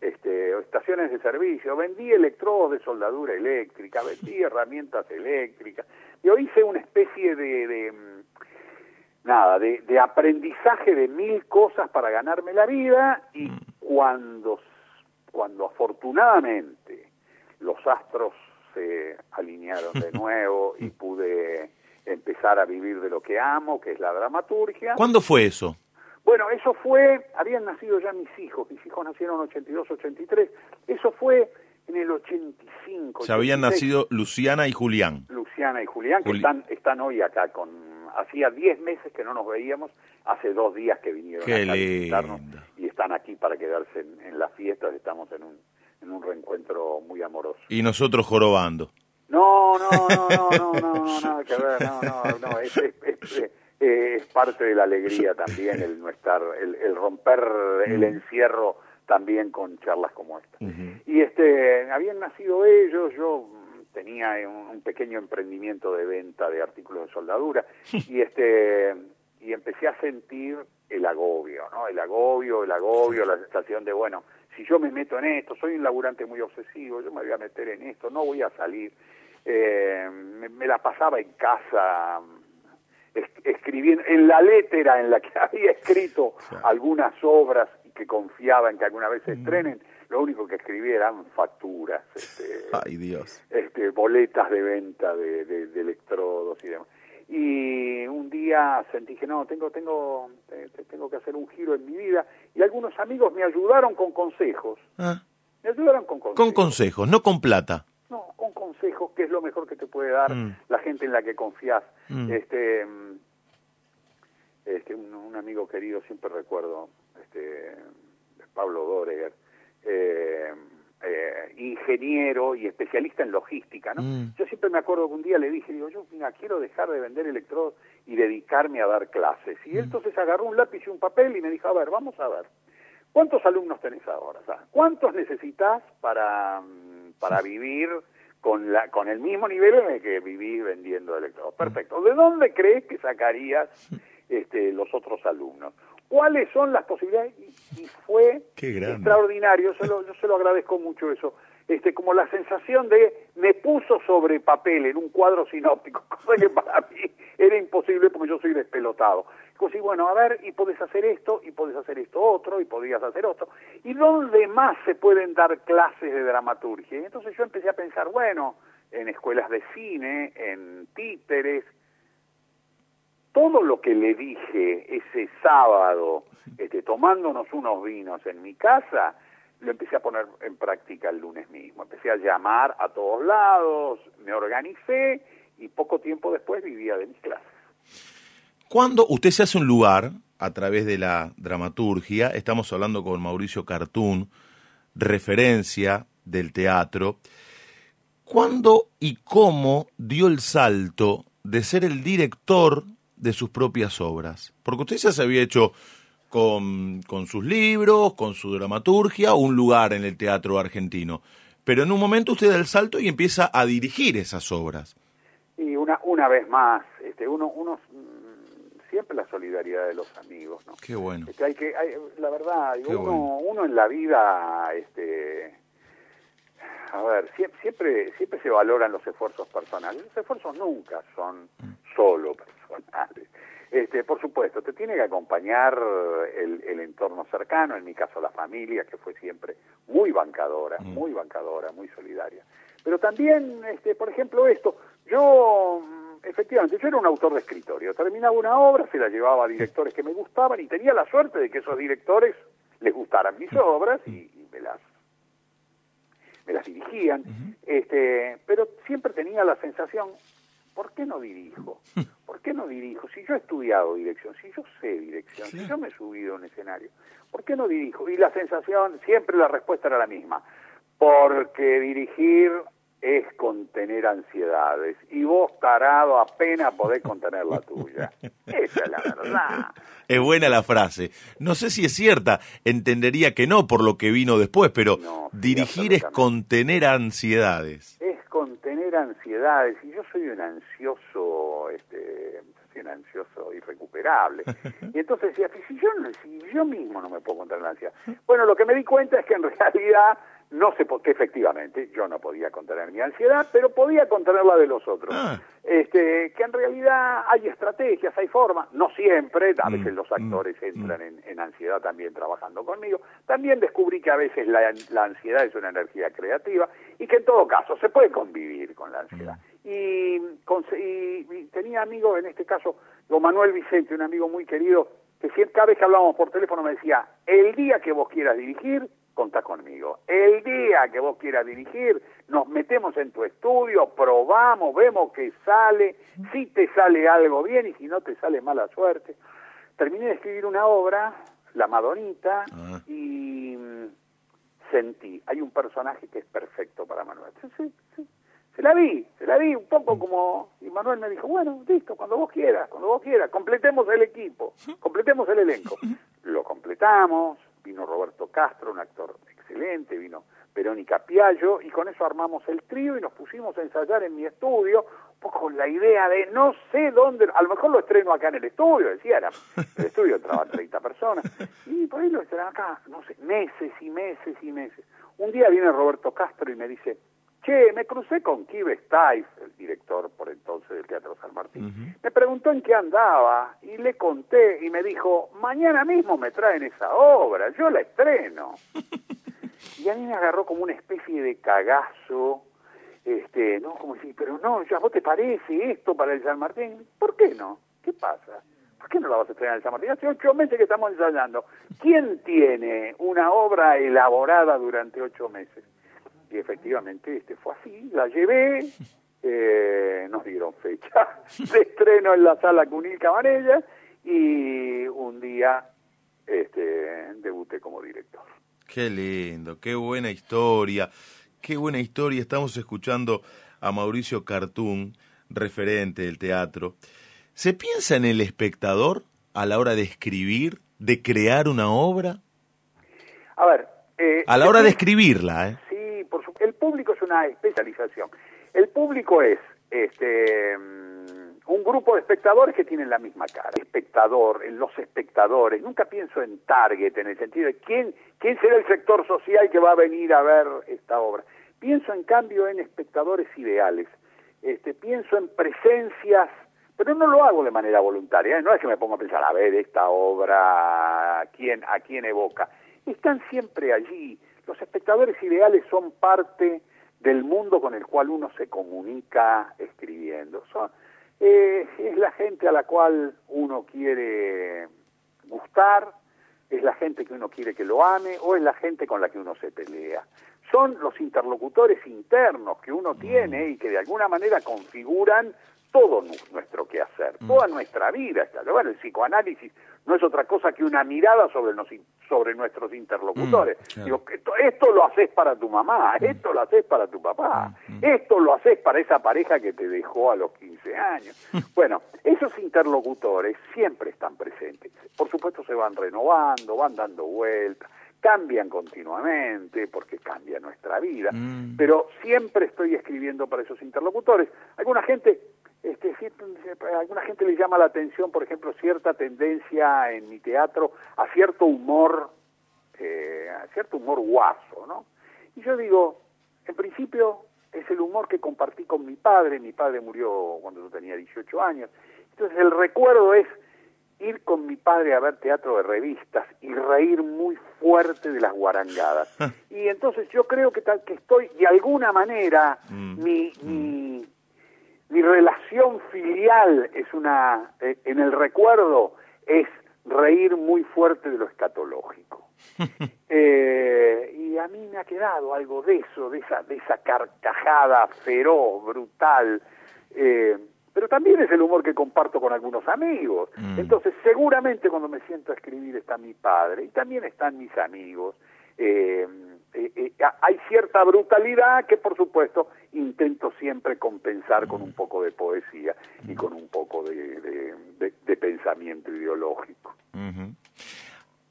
Speaker 3: este, estaciones de servicio, vendí electrodos de soldadura eléctrica, vendí herramientas eléctricas. Yo hice una especie de nada, de, de, aprendizaje de mil cosas para ganarme la vida y mm. cuando, cuando afortunadamente los astros se alinearon de nuevo y pude empezar a vivir de lo que amo, que es la dramaturgia.
Speaker 2: ¿Cuándo fue eso?
Speaker 3: Bueno, eso fue, habían nacido ya mis hijos, mis hijos nacieron en 82, 83, eso fue en el 85.
Speaker 2: Se habían nacido Luciana y Julián.
Speaker 3: Luciana y Julián, que están, están hoy acá con... Hacía 10 meses que no nos veíamos, hace dos días que vinieron a visitarnos y están aquí para quedarse en, las fiestas, estamos en un, en un reencuentro muy amoroso.
Speaker 2: Y nosotros jorobando.
Speaker 3: No, no, no, no, no, no, no nada que ver, no, no, no, es, es, es, parte de la alegría también el no estar, el, el romper el mm. encierro también con charlas como esta. Y este, habían nacido ellos, yo tenía un, pequeño emprendimiento de venta de artículos de soldadura y este y empecé a sentir el agobio, ¿no? El agobio, el agobio, la sensación de, bueno, si yo me meto en esto, soy un laburante muy obsesivo, yo me voy a meter en esto, no voy a salir. Eh, me, la pasaba en casa escribiendo, en la letra en la que había escrito algunas obras que confiaba en que alguna vez se mm. estrenen, lo único que escribía eran facturas, este,
Speaker 2: Ay, Dios.
Speaker 3: este, boletas de venta de, de, electrodos y demás. Y un día sentí que no, tengo, tengo, tengo que hacer un giro en mi vida y algunos amigos me ayudaron con consejos. Ah. Me ayudaron con consejos.
Speaker 2: Con consejos, no con plata.
Speaker 3: No, con consejos, que es lo mejor que te puede dar mm. la gente en la que confías. Mm. Este, este un, un, amigo querido, siempre recuerdo, este, Pablo Doreger, eh, eh, ingeniero y especialista en logística, ¿no? Mm. Yo siempre me acuerdo que un día le dije, digo, yo mira, quiero dejar de vender electrodos y dedicarme a dar clases. Y mm. entonces agarró un lápiz y un papel y me dijo, a ver, vamos a ver, ¿cuántos alumnos tenés ahora? ¿Cuántos necesitas para, mm, para vivir con, la, con el mismo nivel en el que viví vendiendo electrodos? Perfecto. ¿De dónde crees que sacarías este, los otros alumnos? Cuáles son las posibilidades y, fue extraordinario, yo se lo agradezco mucho eso, este como la sensación de me puso sobre papel en un cuadro sinóptico, cosa que para mí era imposible porque yo soy despelotado. Pues bueno, a ver, y podés hacer esto, y podés hacer esto otro, y podías hacer otro. ¿Y dónde más se pueden dar clases de dramaturgia? Y entonces yo empecé a pensar, bueno, en escuelas de cine, en títeres, todo lo que le dije ese sábado, este, tomándonos unos vinos en mi casa, lo empecé a poner en práctica el lunes mismo. Empecé a llamar a todos lados, me organicé y poco tiempo después vivía de mis clases.
Speaker 2: Cuando usted se hace un lugar a través de la dramaturgia, estamos hablando con Mauricio Cartún, referencia del teatro, ¿Cuándo y cómo dio el salto de ser el director de sus propias obras? Porque usted ya se había hecho con, con sus libros, con su dramaturgia, un lugar en el teatro argentino. Pero en un momento usted da el salto y empieza a dirigir esas obras.
Speaker 3: Y una, una vez más, este, uno, uno mm, siempre la solidaridad de los amigos, ¿no?
Speaker 2: Qué bueno.
Speaker 3: Este, hay que, hay, la verdad, uno,
Speaker 2: bueno.
Speaker 3: uno en la vida, este, a ver, siempre, siempre, siempre se valoran los esfuerzos personales. Los esfuerzos nunca son solo personales. Este, por supuesto, te tiene que acompañar el, el entorno cercano, en mi caso la familia, que fue siempre muy bancadora, muy bancadora, muy solidaria. Pero también, este, por ejemplo, esto, yo, mm, efectivamente, yo era un autor de escritorio, terminaba una obra, se la llevaba a directores que me gustaban y tenía la suerte de que esos directores les gustaran mis obras y, y me las me las dirigían, este, pero siempre tenía la sensación, ¿por qué no dirijo? ¿Por qué no dirijo? Si yo he estudiado dirección, si yo sé dirección, si yo me he subido a un escenario, ¿por qué no dirijo? Y la sensación, siempre la respuesta era la misma, porque dirigir es contener ansiedades y vos tarado apenas podés contener la tuya. Esa es la verdad.
Speaker 2: Es buena la frase. No sé si es cierta, entendería que no por lo que vino después, pero
Speaker 3: No, sí,
Speaker 2: dirigir es contener ansiedades.
Speaker 3: es contener ansiedades y yo soy un ansioso este soy un ansioso irrecuperable. Y entonces decía "Pero si yo no- si yo mismo no me puedo contener la ansiedad bueno lo que me di cuenta es que en realidad no sé por qué efectivamente yo no podía contener mi ansiedad pero podía contener la de los otros
Speaker 2: Ah.
Speaker 3: este que en realidad hay estrategias hay formas no siempre a
Speaker 2: Mm,
Speaker 3: veces los
Speaker 2: mm,
Speaker 3: actores entran en, en ansiedad también trabajando conmigo también descubrí que a veces la, la ansiedad es una energía creativa y que en todo caso se puede convivir con la ansiedad. Y, y- y tenía amigos, en este caso, don Manuel Vicente, un amigo muy querido, que siempre, cada vez que hablábamos por teléfono me decía, el día que vos quieras dirigir, contá conmigo. El día que vos quieras dirigir, nos metemos en tu estudio, probamos, vemos que sale, si te sale algo bien y si no te sale mala suerte. Terminé de escribir una obra, La Madonita,
Speaker 2: Ah.
Speaker 3: y mm, sentí, hay un personaje que es perfecto para Manuel. Sí, sí, sí. Se la vi, se la vi un poco como, y Manuel me dijo, bueno, listo, cuando vos quieras, cuando vos quieras, completemos el equipo, completemos el elenco. Lo completamos, vino Roberto Castro, un actor excelente, vino Verónica Piallo, y con eso armamos el trío y nos pusimos a ensayar en mi estudio, un poco con la idea de no sé dónde, a lo mejor lo estreno acá en el estudio, decía, era, el estudio entraban 30 personas, y por ahí lo estreno acá, no sé, meses y meses y meses. Un día viene Roberto Castro y me dice, che, me crucé con Kibe Stife, el director por entonces del Teatro San Martín. Me preguntó en qué andaba y le conté y me dijo, mañana mismo me traen esa obra, yo la estreno. y a mí me agarró como una especie de cagazo, este, ¿no? Como decir, pero no, ya vos te parece esto para el San Martín, ¿por qué no? ¿Qué pasa? ¿Por qué no la vas a estrenar en el San Martín? Hace ocho meses que estamos ensayando. ¿Quién tiene una obra elaborada durante ocho meses? Y efectivamente este fue así, la llevé, eh, nos dieron fecha de estreno en la sala Cunil Cabanella y un día este, debuté como director.
Speaker 2: Qué lindo, qué buena historia, qué buena historia. Estamos escuchando a Mauricio Cartún, referente del teatro. ¿Se piensa en el espectador a la hora de escribir, de crear una obra?
Speaker 3: A ver... eh,
Speaker 2: A la hora de escribirla, ¿eh?
Speaker 3: Sí, por su- el público es una especialización. El público es este mm, un grupo de espectadores que tienen la misma cara. Espectador, en los espectadores. Nunca pienso en target, en el sentido de quién, quién será el sector social que va a venir a ver esta obra. Pienso en cambio en espectadores ideales. Este, pienso en presencias, pero no lo hago de manera voluntaria. ¿eh? No es que me ponga a pensar, a ver, esta obra, ¿a quién, a quién evoca? Están siempre allí. Los espectadores ideales son parte del mundo con el cual uno se comunica escribiendo. Son, eh, es la gente a la cual uno quiere gustar, es la gente que uno quiere que lo ame o es la gente con la que uno se pelea. Son los interlocutores internos que uno tiene y que de alguna manera configuran todo nuestro quehacer,
Speaker 2: Mm.
Speaker 3: toda nuestra vida. está. Bueno, el psicoanálisis no es otra cosa que una mirada sobre, nos- sobre nuestros interlocutores.
Speaker 2: Mm, claro.
Speaker 3: Digo, esto, esto lo haces para tu mamá, esto lo haces para tu papá, esto lo haces para esa pareja que te dejó a los 15 años. Bueno, esos interlocutores siempre están presentes. Por supuesto se van renovando, van dando vueltas, cambian continuamente porque cambia nuestra vida,
Speaker 2: Mm.
Speaker 3: pero siempre estoy escribiendo para esos interlocutores. Alguna gente este, a alguna gente le llama la atención, por ejemplo, cierta tendencia en mi teatro a cierto humor, eh, a cierto humor guaso, ¿no? Y yo digo, en principio es el humor que compartí con mi padre, mi padre murió cuando yo tenía 18 años, entonces el recuerdo es ir con mi padre a ver teatro de revistas y reír muy fuerte de las guarangadas. y entonces yo creo que tal que estoy, de alguna manera, mi, mi, mi relación filial es una, eh, en el recuerdo, es reír muy fuerte de lo escatológico. Eh, y a mí me ha quedado algo de eso, de esa, de esa carcajada feroz, brutal. eh, pero también es el humor que comparto con algunos amigos.
Speaker 2: Mm.
Speaker 3: Entonces, seguramente cuando me siento a escribir está mi padre y también están mis amigos. Eh, eh, eh, hay cierta brutalidad que, por supuesto, intento siempre compensar con un poco de poesía y con un poco de, pensamiento ideológico.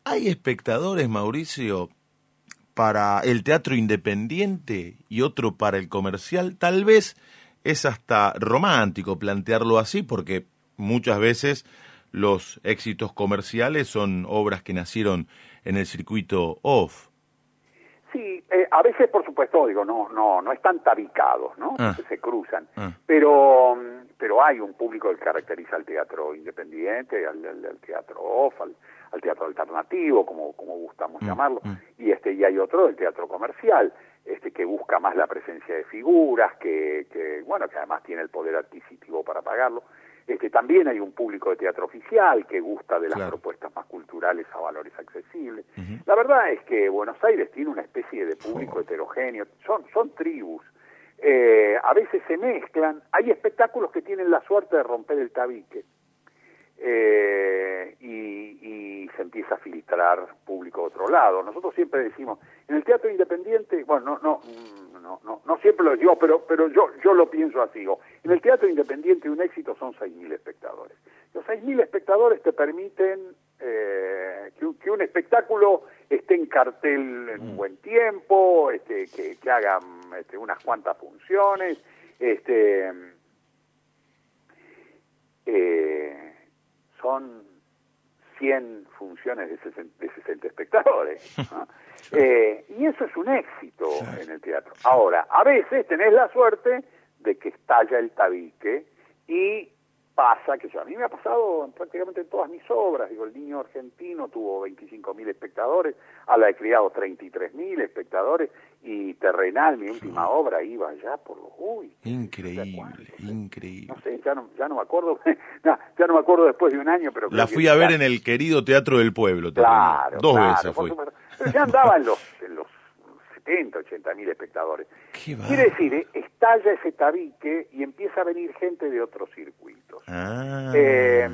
Speaker 2: Hay espectadores, Mauricio, para el teatro independiente y otro para el comercial. Tal vez es hasta romántico plantearlo así, porque muchas veces los éxitos comerciales son obras que nacieron en el circuito off.
Speaker 3: Sí, eh, a veces, por supuesto, digo, no, no, no están tabicados, ¿no?
Speaker 2: Ah.
Speaker 3: Se cruzan.
Speaker 2: Ah.
Speaker 3: Pero, pero hay un público que caracteriza al teatro independiente, al, al- al teatro off, al, al teatro alternativo, como, como gustamos
Speaker 2: Mm,
Speaker 3: llamarlo,
Speaker 2: mm.
Speaker 3: y este y hay otro, el teatro comercial, este que busca más la presencia de figuras, que, que bueno, que además tiene el poder adquisitivo para pagarlo. Este, también hay un público de teatro oficial que gusta de las
Speaker 2: Claro.
Speaker 3: propuestas más culturales a valores accesibles. La verdad es que Buenos Aires tiene una especie de público heterogéneo, son, son tribus, Eh, a veces se mezclan, hay espectáculos que tienen la suerte de romper el tabique eh, y, y se empieza a filtrar público de otro lado. Nosotros siempre decimos, en el teatro independiente, bueno, no, no, mm, no, no, no siempre lo digo, pero, pero yo, yo lo pienso así, digo, en el teatro independiente un éxito son 6.000 espectadores. Los 6.000 espectadores te permiten eh, que, un- que un espectáculo esté en cartel en un buen tiempo, este, que, que hagan este, unas cuantas funciones, este, eh, son 100 funciones de 60, de 60 espectadores. ¿no? Eh, y eso es un éxito en el teatro. Ahora, a veces tenés la suerte de que estalla el tabique y pasa, que yo, a mí me ha pasado en prácticamente en todas mis obras, digo, el niño argentino tuvo 25.000 espectadores, a la he criado 33.000 espectadores, y Terrenal, mi última obra, iba ya por los, uy,
Speaker 2: Increíble,
Speaker 3: no
Speaker 2: increíble.
Speaker 3: sé, ya no, ya no me acuerdo, no, ya no me acuerdo después de un año, pero...
Speaker 2: La fui a ver en el querido Teatro del Pueblo. te
Speaker 3: Claro.
Speaker 2: Dos
Speaker 3: claro,
Speaker 2: veces fui.
Speaker 3: supuesto. Pero ya andaba en los, los 70, 80 mil espectadores. Quiere decir, eh, estalla ese tabique y empieza a venir gente de otros circuitos.
Speaker 2: Ah,
Speaker 3: Eh,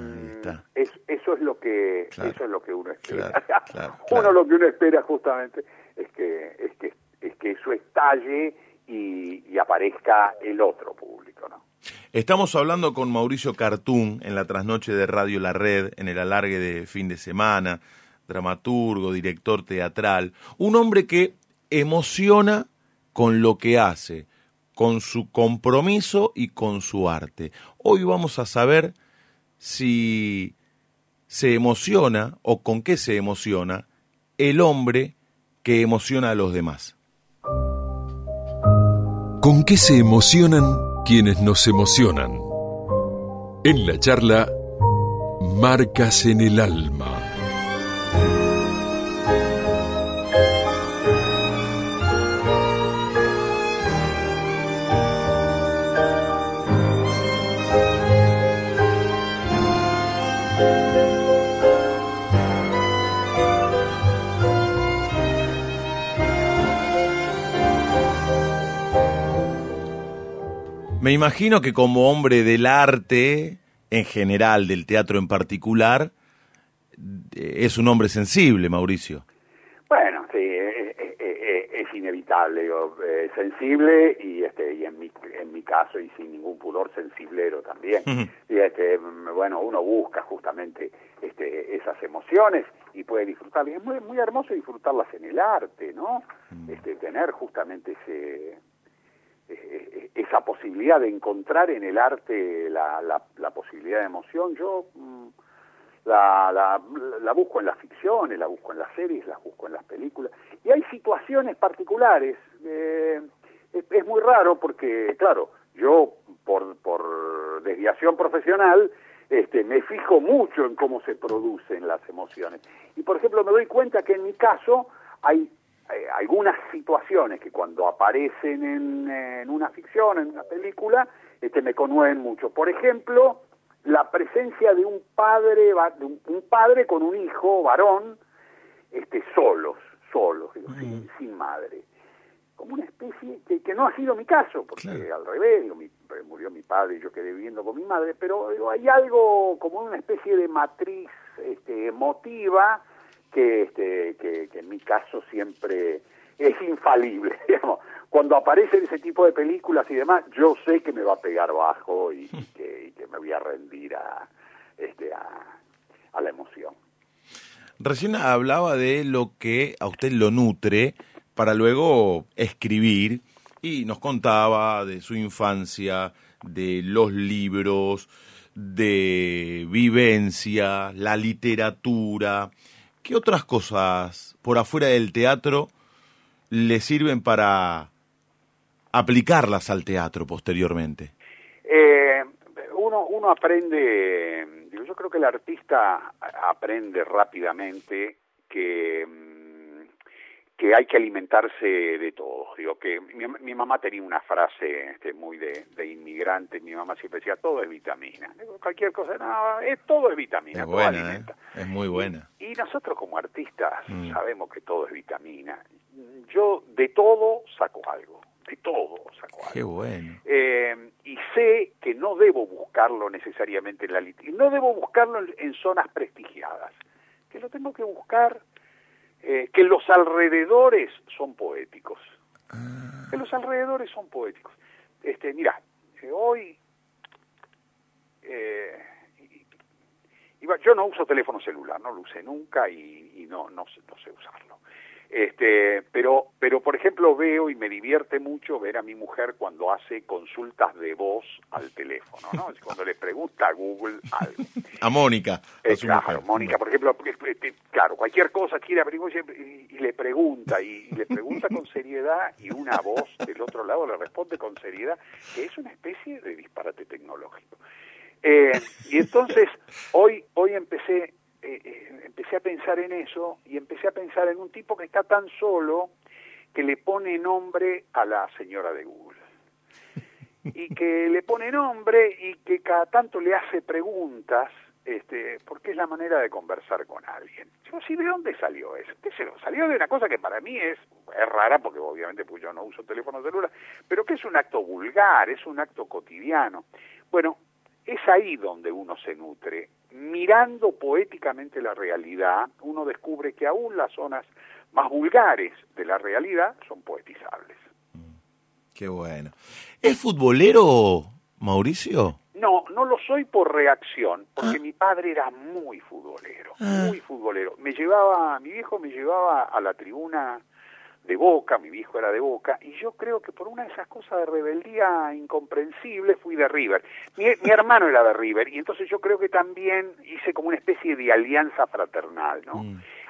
Speaker 3: es- eso es lo que
Speaker 2: Claro,
Speaker 3: eso es lo que uno espera.
Speaker 2: claro, claro,
Speaker 3: uno lo que uno espera justamente es que es que es que eso estalle y, y aparezca el otro público, ¿no?
Speaker 2: Estamos hablando con Mauricio Cartún en la trasnoche de Radio La Red, en el alargue de fin de semana, dramaturgo, director teatral, un hombre que emociona con lo que hace, con su compromiso y con su arte. Hoy vamos a saber si se emociona o con qué se emociona el hombre que emociona a los demás.
Speaker 1: ¿Con qué se emocionan quienes nos emocionan? En la charla Marcas en el Alma.
Speaker 2: Me imagino que como hombre del arte, en general, del teatro en particular, eh, es un hombre sensible, Mauricio.
Speaker 3: Bueno, sí, eh, es inevitable, digo, eh, sensible y este y en mi en mi caso y sin ningún pudor sensiblero también.
Speaker 2: Ujú.
Speaker 3: Y este mm, bueno, uno busca justamente este esas emociones y puede disfrutarlas. Y es muy muy hermoso disfrutarlas en el arte, ¿no? Este tener justamente ese esa posibilidad de encontrar en el arte la, la, la posibilidad de emoción. Yo mm, la, la, la busco en las ficciones, la busco en las series, la busco en las películas. Y hay situaciones particulares. eh, es, es muy raro porque, claro, yo por, por desviación profesional este, me fijo mucho en cómo se producen las emociones. Y, por ejemplo, me doy cuenta que en mi caso hay eh, algunas situaciones que cuando aparecen en, en una ficción, en una película, este, me conmueven mucho. Por ejemplo, la presencia de un padre, de un, un padre con un hijo varón, este, solos, solos, digo, sin, sin madre. Como una especie, que, que no ha sido mi caso, porque al revés, digo, mi- murió mi padre y yo quedé viviendo con mi madre, pero digo, hay algo como una especie de matriz este, emotiva que, este, que, que en mi caso siempre es infalible, digamos. Cuando aparecen ese tipo de películas y demás, yo sé que me va a pegar bajo y, y que, y que me voy a rendir a, este, a, a la emoción.
Speaker 2: Recién hablaba de lo que a usted lo nutre para luego escribir y nos contaba de su infancia, de los libros, de vivencia, la literatura. ¿Qué otras cosas por afuera del teatro le sirven para aplicarlas al teatro posteriormente?
Speaker 3: Eh, uno, uno aprende, yo creo que el artista aprende rápidamente que, mm, que hay que alimentarse de todo. Digo que mi, mi mamá tenía una frase este, muy de, de inmigrante, mi mamá siempre decía, todo es vitamina. Digo, cualquier cosa, no, es, todo es vitamina,
Speaker 2: Es
Speaker 3: todo
Speaker 2: buena, ¿eh?
Speaker 3: alimenta.
Speaker 2: Es muy buena.
Speaker 3: Y nosotros como artistas
Speaker 2: Mm.
Speaker 3: sabemos que todo es vitamina. Yo de todo saco algo, de todo saco algo.
Speaker 2: Qué bueno.
Speaker 3: Eh, y sé que no debo buscarlo necesariamente en la literatura, no debo buscarlo en, en zonas prestigiadas, que lo tengo que buscar, eh, que los alrededores son poéticos, que los alrededores son poéticos. Este, mira, eh, hoy eh, iba- yo no uso teléfono celular, no lo usé nunca y, y no, no, sé, no sé usarlo. Este, pero, pero por ejemplo veo y me divierte mucho ver a mi mujer cuando hace consultas de voz al teléfono, ¿no? Cuando le pregunta a Google algo.
Speaker 2: A Mónica, a
Speaker 3: Eh,
Speaker 2: su
Speaker 3: claro,
Speaker 2: mujer.
Speaker 3: Mónica, por ejemplo, eh, claro, cualquier cosa quiere averiguar y, y le pregunta, y, le pregunta con seriedad, y una voz del otro lado le responde con seriedad, que es una especie de disparate tecnológico. Eh, y entonces, hoy, hoy empecé, eh, eh, empecé a pensar en eso, y empecé a pensar en un tipo que está tan solo que le pone nombre a la señora de Google y que le pone nombre y que cada tanto le hace preguntas, este, porque es la manera de conversar con alguien. Yo sí, ¿de dónde salió eso? ¿Qué sé yo? Salió de una cosa que para mí es, es rara, porque obviamente pues yo no uso teléfono celular, pero que es un acto vulgar, es un acto cotidiano. Bueno, es ahí donde uno se nutre. Mirando poéticamente la realidad, uno descubre que aún las zonas más vulgares de la realidad son poetizables.
Speaker 2: Qué bueno. ¿Es futbolero, Mauricio?
Speaker 3: No, no lo soy por reacción, porque mi padre era muy futbolero, muy futbolero. Me llevaba, mi viejo me llevaba a la tribuna de Boca, mi viejo era de Boca, y yo creo que por una de esas cosas de rebeldía incomprensible fui de River. Mi, mi hermano era de River, y entonces yo creo que también hice como una especie de alianza fraternal, ¿no?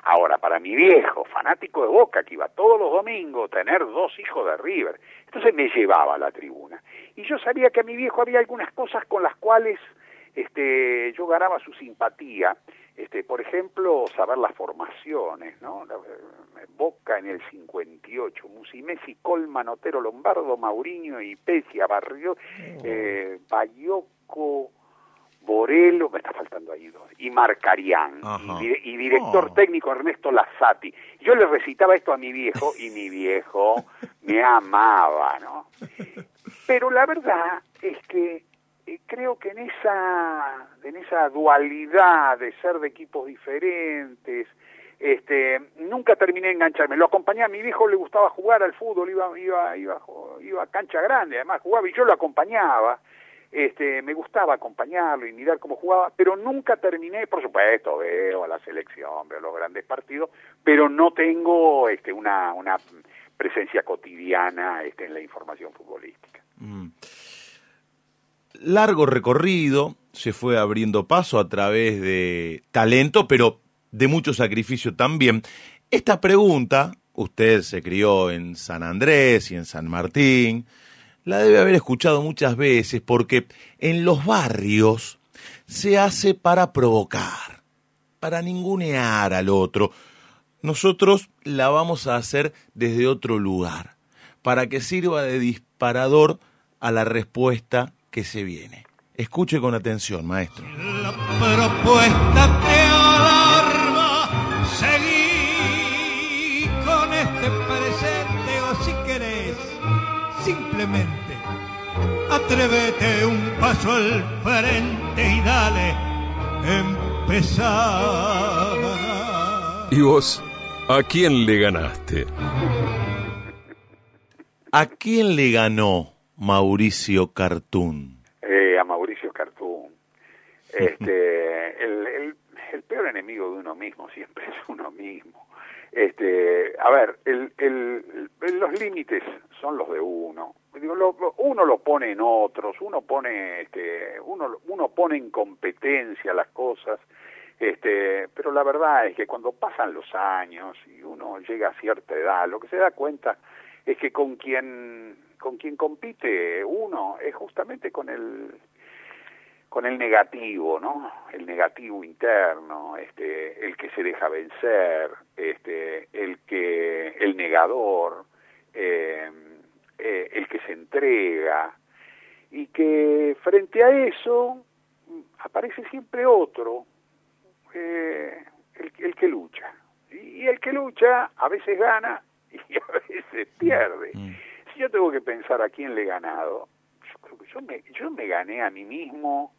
Speaker 3: Ahora, para mi viejo, fanático de Boca, que iba todos los domingos a tener dos hijos de River, entonces me llevaba a la tribuna. Y yo sabía que a mi viejo había algunas cosas con las cuales este, yo ganaba su simpatía. Este, por ejemplo, saber las formaciones, ¿no? La- eh, Boca en el 58, Musimesi, Colman, Otero, Lombardo, Mauriño y Pecia, Barrio, eh, Bayoco, Borelo, me está faltando ahí dos, y Marcarián, y director
Speaker 2: Oh.
Speaker 3: técnico Ernesto Lazzati. Yo le recitaba esto a mi viejo y mi viejo me amaba, ¿no? pero la verdad es que eh, creo que en esa, en esa dualidad de ser de equipos diferentes, este, nunca terminé de engancharme. Lo acompañé a mi viejo, le gustaba jugar al fútbol, iba, iba, iba, iba a cancha grande, además jugaba y yo lo acompañaba. Este, me gustaba acompañarlo y mirar cómo jugaba, pero nunca terminé, por supuesto, veo a la selección, veo los grandes partidos, pero no tengo este, una, una presencia cotidiana este, en la información futbolística. Mm.
Speaker 2: Largo recorrido, se fue abriendo paso a través de talento, pero de mucho sacrificio también. Esta pregunta, usted se crió en San Andrés y en San Martín, la debe haber escuchado muchas veces porque en los barrios se hace para provocar, para ningunear al otro. Nosotros la vamos a hacer desde otro lugar, para que sirva de disparador a la respuesta que se viene. Escuche con atención, maestro.
Speaker 6: La propuesta te alarma, seguí con este presente o si querés, simplemente atrévete un paso al frente y dale, empezar.
Speaker 1: ¿Y vos? ¿A quién le ganaste?
Speaker 2: ¿A quién le ganó Mauricio Cartún?
Speaker 3: Eh, a Mauricio Cartún. Este, el, el, peor enemigo de uno mismo siempre es uno mismo. Este, a ver, el, el, los límites son los de uno. Digo, uno lo pone en otros, uno pone, este, uno, uno pone en competencia las cosas este, pero la verdad es que cuando pasan los años y uno llega a cierta edad, lo que se da cuenta es que con quien con quien compite uno es justamente con el con el negativo, ¿no? El negativo interno, este, el que se deja vencer, este, el que, el negador, eh, eh, el que se entrega, y que frente a eso aparece siempre otro, eh, el, que lucha. Y, el que lucha a veces gana y a veces pierde. Mm. Yo tengo que pensar a quién le he ganado, yo creo que yo me, yo me gané a mí mismo,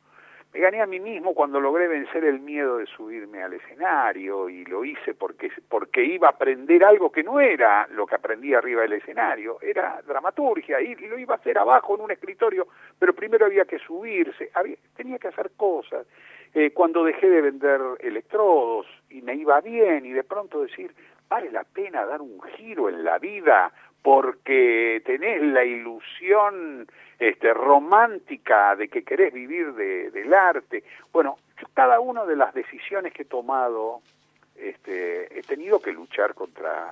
Speaker 3: me gané a mí mismo cuando logré vencer el miedo de subirme al escenario y lo hice porque, porque iba a aprender algo que no era lo que aprendí arriba del escenario, era dramaturgia y, lo iba a hacer abajo en un escritorio, pero primero había que subirse, había, tenía que hacer cosas. Eh, cuando dejé de vender electrodos y me iba bien y de pronto decir, vale la pena dar un giro en la vida porque tenés la ilusión este, romántica de que querés vivir de, del arte. Bueno, cada una de las decisiones que he tomado, este, he tenido que luchar contra,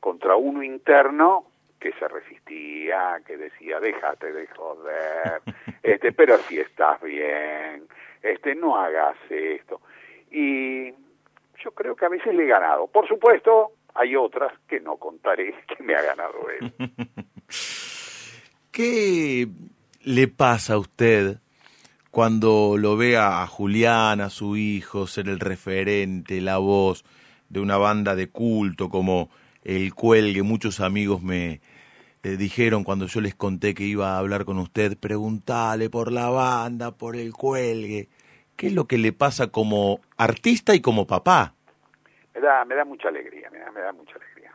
Speaker 3: contra uno interno que se resistía, que decía, déjate de joder, este, pero si estás bien, este, no hagas esto. Y yo creo que a veces le he ganado. Por supuesto, hay otras que no contaré que me ha ganado él.
Speaker 2: ¿Qué le pasa a usted cuando lo ve a Julián, a su hijo, ser el referente, la voz de una banda de culto como El Cuelgue? Muchos amigos me eh, dijeron cuando yo les conté que iba a hablar con usted, preguntale por la banda, por El Cuelgue. ¿Qué es lo que le pasa como artista y como papá?
Speaker 3: Me da, me da mucha alegría, me da, me da mucha alegría.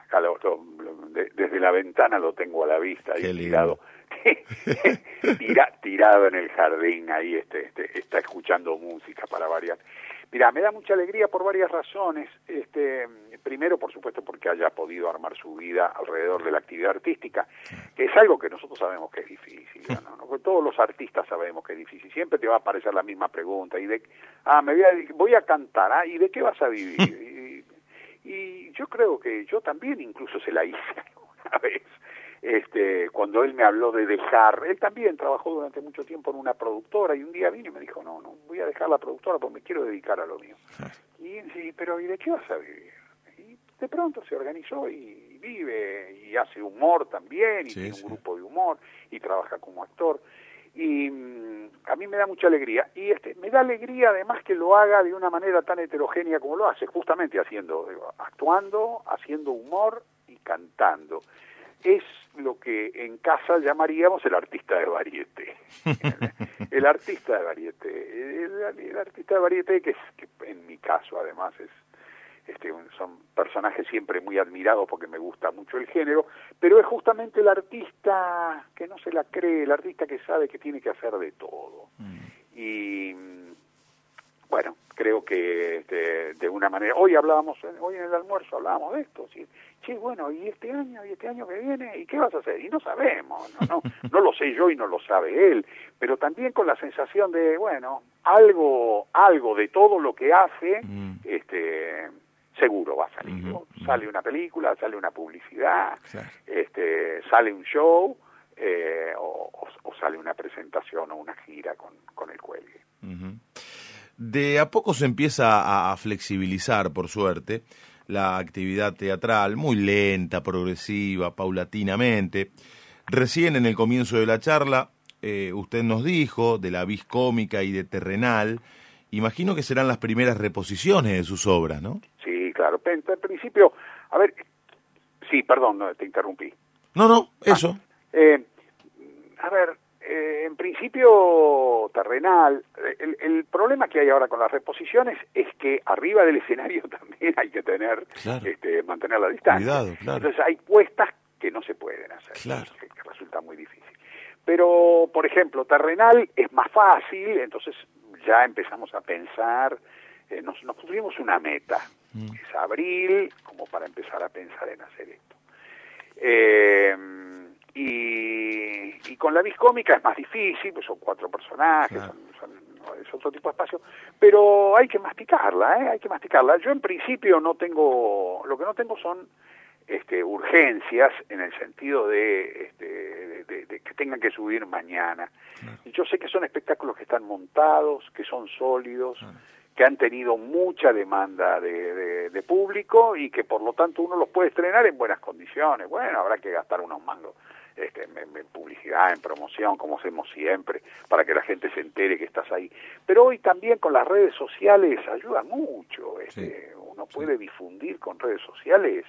Speaker 3: desde la ventana lo tengo a la vista, ahí tirado, tirado en el jardín, ahí este, este, está escuchando música para variar. Mira, me da mucha alegría por varias razones. Este, primero, por supuesto, porque haya podido armar su vida alrededor de la actividad artística, que es algo que nosotros sabemos que es difícil. ¿no? Todos los artistas sabemos que es difícil. Siempre te va a aparecer la misma pregunta. Y de, ah, me voy a, voy a cantar, ¿ah? ¿y de qué vas a vivir? y, yo creo que yo también incluso se la hice una vez este, cuando él me habló de dejar, él también trabajó durante mucho tiempo en una productora y un día vino y me dijo, no, no, voy a dejar la productora porque me quiero dedicar a lo mío. Y sí, pero ¿y de qué vas a vivir? Y de pronto se organizó y vive y hace humor también y tiene un grupo de humor y trabaja como actor y mm, a mí me da mucha alegría y este me da alegría además que lo haga de una manera tan heterogénea como lo hace justamente haciendo actuando haciendo humor y cantando es lo que en casa llamaríamos el artista de varieté. el artista de varieté. El, el artista de varieté, que, es, que en mi caso además es este, son personajes siempre muy admirados porque me gusta mucho el género, pero es justamente el artista que no se la cree, el artista que sabe que tiene que hacer de todo. Y bueno, creo que este, de una manera, hoy hablábamos, hoy en el almuerzo hablábamos de esto, ¿sí? sí, bueno, y este año, y este año que viene, ¿y qué vas a hacer? Y no sabemos, no, no, no lo sé yo y no lo sabe él, pero también con la sensación de, bueno, algo, algo de todo lo que hace,
Speaker 2: Mm.
Speaker 3: este seguro va a salir. ¿no? Sale una película, sale una publicidad, este, sale un show eh, o, o- o sale una presentación o una gira con, con el cuelgue.
Speaker 2: De a poco se empieza a, a flexibilizar, por suerte, la actividad teatral, muy lenta, progresiva, paulatinamente. Recién en el comienzo de la charla, eh, usted nos dijo de la vis cómica y de terrenal. Imagino que serán las primeras reposiciones de sus obras, ¿no?
Speaker 3: Claro. En, en principio, a ver, sí, perdón, te interrumpí.
Speaker 2: No, no, eso.
Speaker 3: Eh, a ver, eh, en principio terrenal, eh, el, el problema que hay ahora con las reposiciones es que arriba del escenario también hay que tener,
Speaker 2: Claro.
Speaker 3: este, mantener la distancia.
Speaker 2: Cuidado, claro.
Speaker 3: Entonces hay puestas que no se pueden hacer,
Speaker 2: Claro.
Speaker 3: que, que resulta muy difícil. Pero, por ejemplo, terrenal es más fácil, entonces ya empezamos a pensar, eh, nos, nos pusimos una meta,
Speaker 2: Mm.
Speaker 3: es abril, como para empezar a pensar en hacer esto. Eh, y, y con la vis cómica es más difícil, pues son cuatro personajes,
Speaker 2: Claro.
Speaker 3: son- son- es otro tipo de espacio, pero hay que masticarla, ¿eh? hay que masticarla. Yo en principio no tengo, lo que no tengo son este, urgencias en el sentido de, este, de, de- de que tengan que subir mañana. Y Yo sé que son espectáculos que están montados, que son sólidos, que han tenido mucha demanda de, de- de público y que por lo tanto uno los puede estrenar en buenas condiciones. Bueno, habrá que gastar unos mangos este, en, en publicidad, en promoción, como hacemos siempre, para que la gente se entere que estás ahí. Pero hoy también con las redes sociales ayuda mucho. Este, Uno puede difundir con redes sociales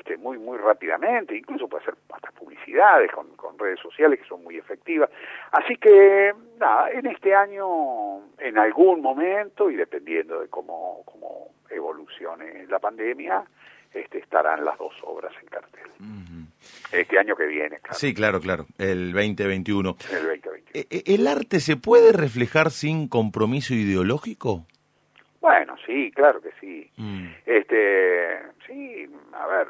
Speaker 3: este, muy muy rápidamente, incluso puede hacer hasta publicidades con, con redes sociales que son muy efectivas. Así que, nada, en este año, en algún momento, y dependiendo de cómo, cómo evolucione la pandemia, este, estarán las dos obras en cartel. Este año que viene, claro,
Speaker 2: Sí, claro, claro, el 2021.
Speaker 3: en el 2020.
Speaker 2: Eh, eh, ¿El arte se puede reflejar sin compromiso ideológico?
Speaker 3: Bueno, sí, claro que sí.
Speaker 2: Mm.
Speaker 3: Este, sí, a ver,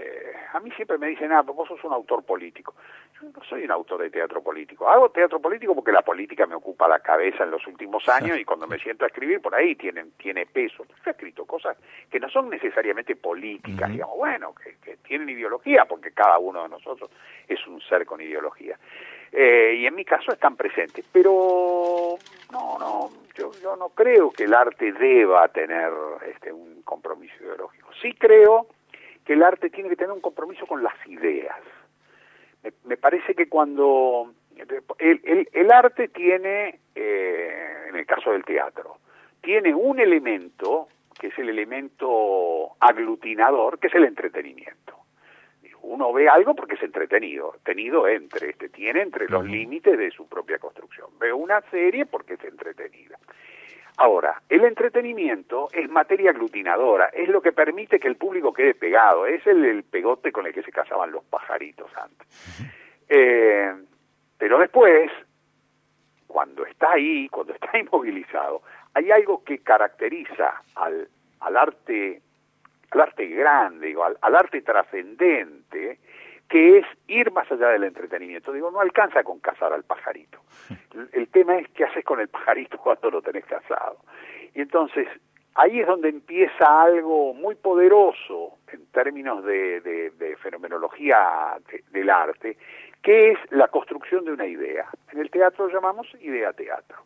Speaker 3: eh, a mí siempre me dicen, ah, vos sos un autor político. Yo no soy un autor de teatro político. Hago teatro político porque la política me ocupa la cabeza en los últimos años y cuando me siento a escribir por ahí tienen, tiene peso. Yo he escrito cosas que no son necesariamente políticas, digamos, bueno, que, que tienen ideología porque cada uno de nosotros es un ser con ideología. Eh, y en mi caso están presentes, pero no, no, yo, yo no creo que el arte deba tener este, un compromiso ideológico. Sí creo que el arte tiene que tener un compromiso con las ideas. Me, me parece que cuando el, el, el arte tiene, eh, en el caso del teatro, tiene un elemento que es el elemento aglutinador, que es el entretenimiento uno ve algo porque es entretenido, tenido entre, este, tiene entre los límites de su propia construcción. Ve una serie porque es entretenida. Ahora, el entretenimiento es materia aglutinadora, es lo que permite que el público quede pegado, es el, el pegote con el que se casaban los pajaritos antes. Eh, pero después, cuando está ahí, cuando está inmovilizado, hay algo que caracteriza al, al arte al arte grande, al, al arte trascendente, que es ir más allá del entretenimiento. Digo, no alcanza con cazar al pajarito. El, el tema es qué haces con el pajarito cuando lo tenés cazado. Y entonces, ahí es donde empieza algo muy poderoso en términos de, de, de fenomenología de, del arte, que es la construcción de una idea. En el teatro lo llamamos idea-teatro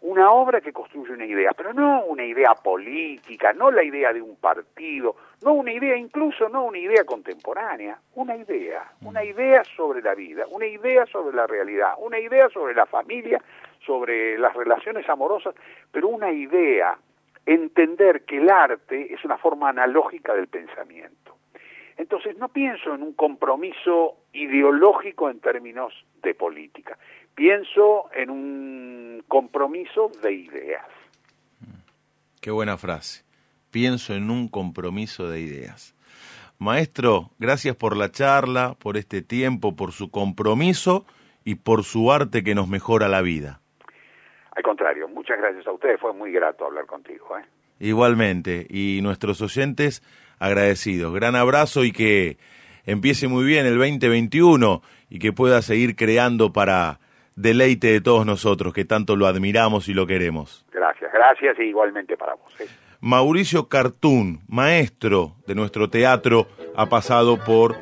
Speaker 3: una obra que construye una idea, pero no una idea política, no la idea de un partido, no una idea incluso, no una idea contemporánea, una idea, una idea sobre la vida, una idea sobre la realidad, una idea sobre la familia, sobre las relaciones amorosas, pero una idea, entender que el arte es una forma analógica del pensamiento. Entonces no pienso en un compromiso ideológico en términos de política, pienso en un compromiso de ideas.
Speaker 2: Qué buena frase. Pienso en un compromiso de ideas. Maestro, gracias por la charla, por este tiempo, por su compromiso y por su arte que nos mejora la vida.
Speaker 3: Al contrario, muchas gracias a ustedes, fue muy grato hablar contigo. ¿eh?
Speaker 2: Igualmente, y nuestros oyentes agradecidos. Gran abrazo y que empiece muy bien el 2021 y que pueda seguir creando para deleite de todos nosotros, que tanto lo admiramos y lo queremos.
Speaker 3: Gracias, gracias y igualmente para vos. ¿eh?
Speaker 2: Mauricio Cartún, maestro de nuestro teatro, ha pasado por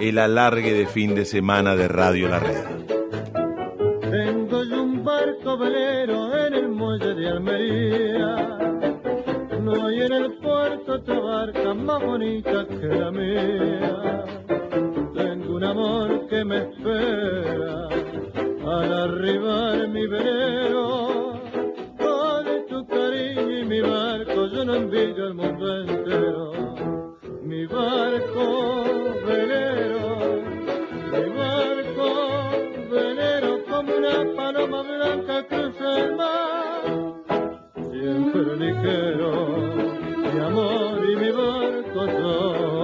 Speaker 2: el alargue de fin de semana de Radio La Red.
Speaker 7: Tengo yo un barco velero en el muelle de Almería. No hay en el puerto otra barca más bonita que la mía. Tengo un amor que me espera al arribar mi velero. De tu cariño y mi barco yo no envidio el mundo entero. Mi barco velero, mi barco velero como una paloma blanca cruza el mar. Siempre ligero, mi amor y mi barco son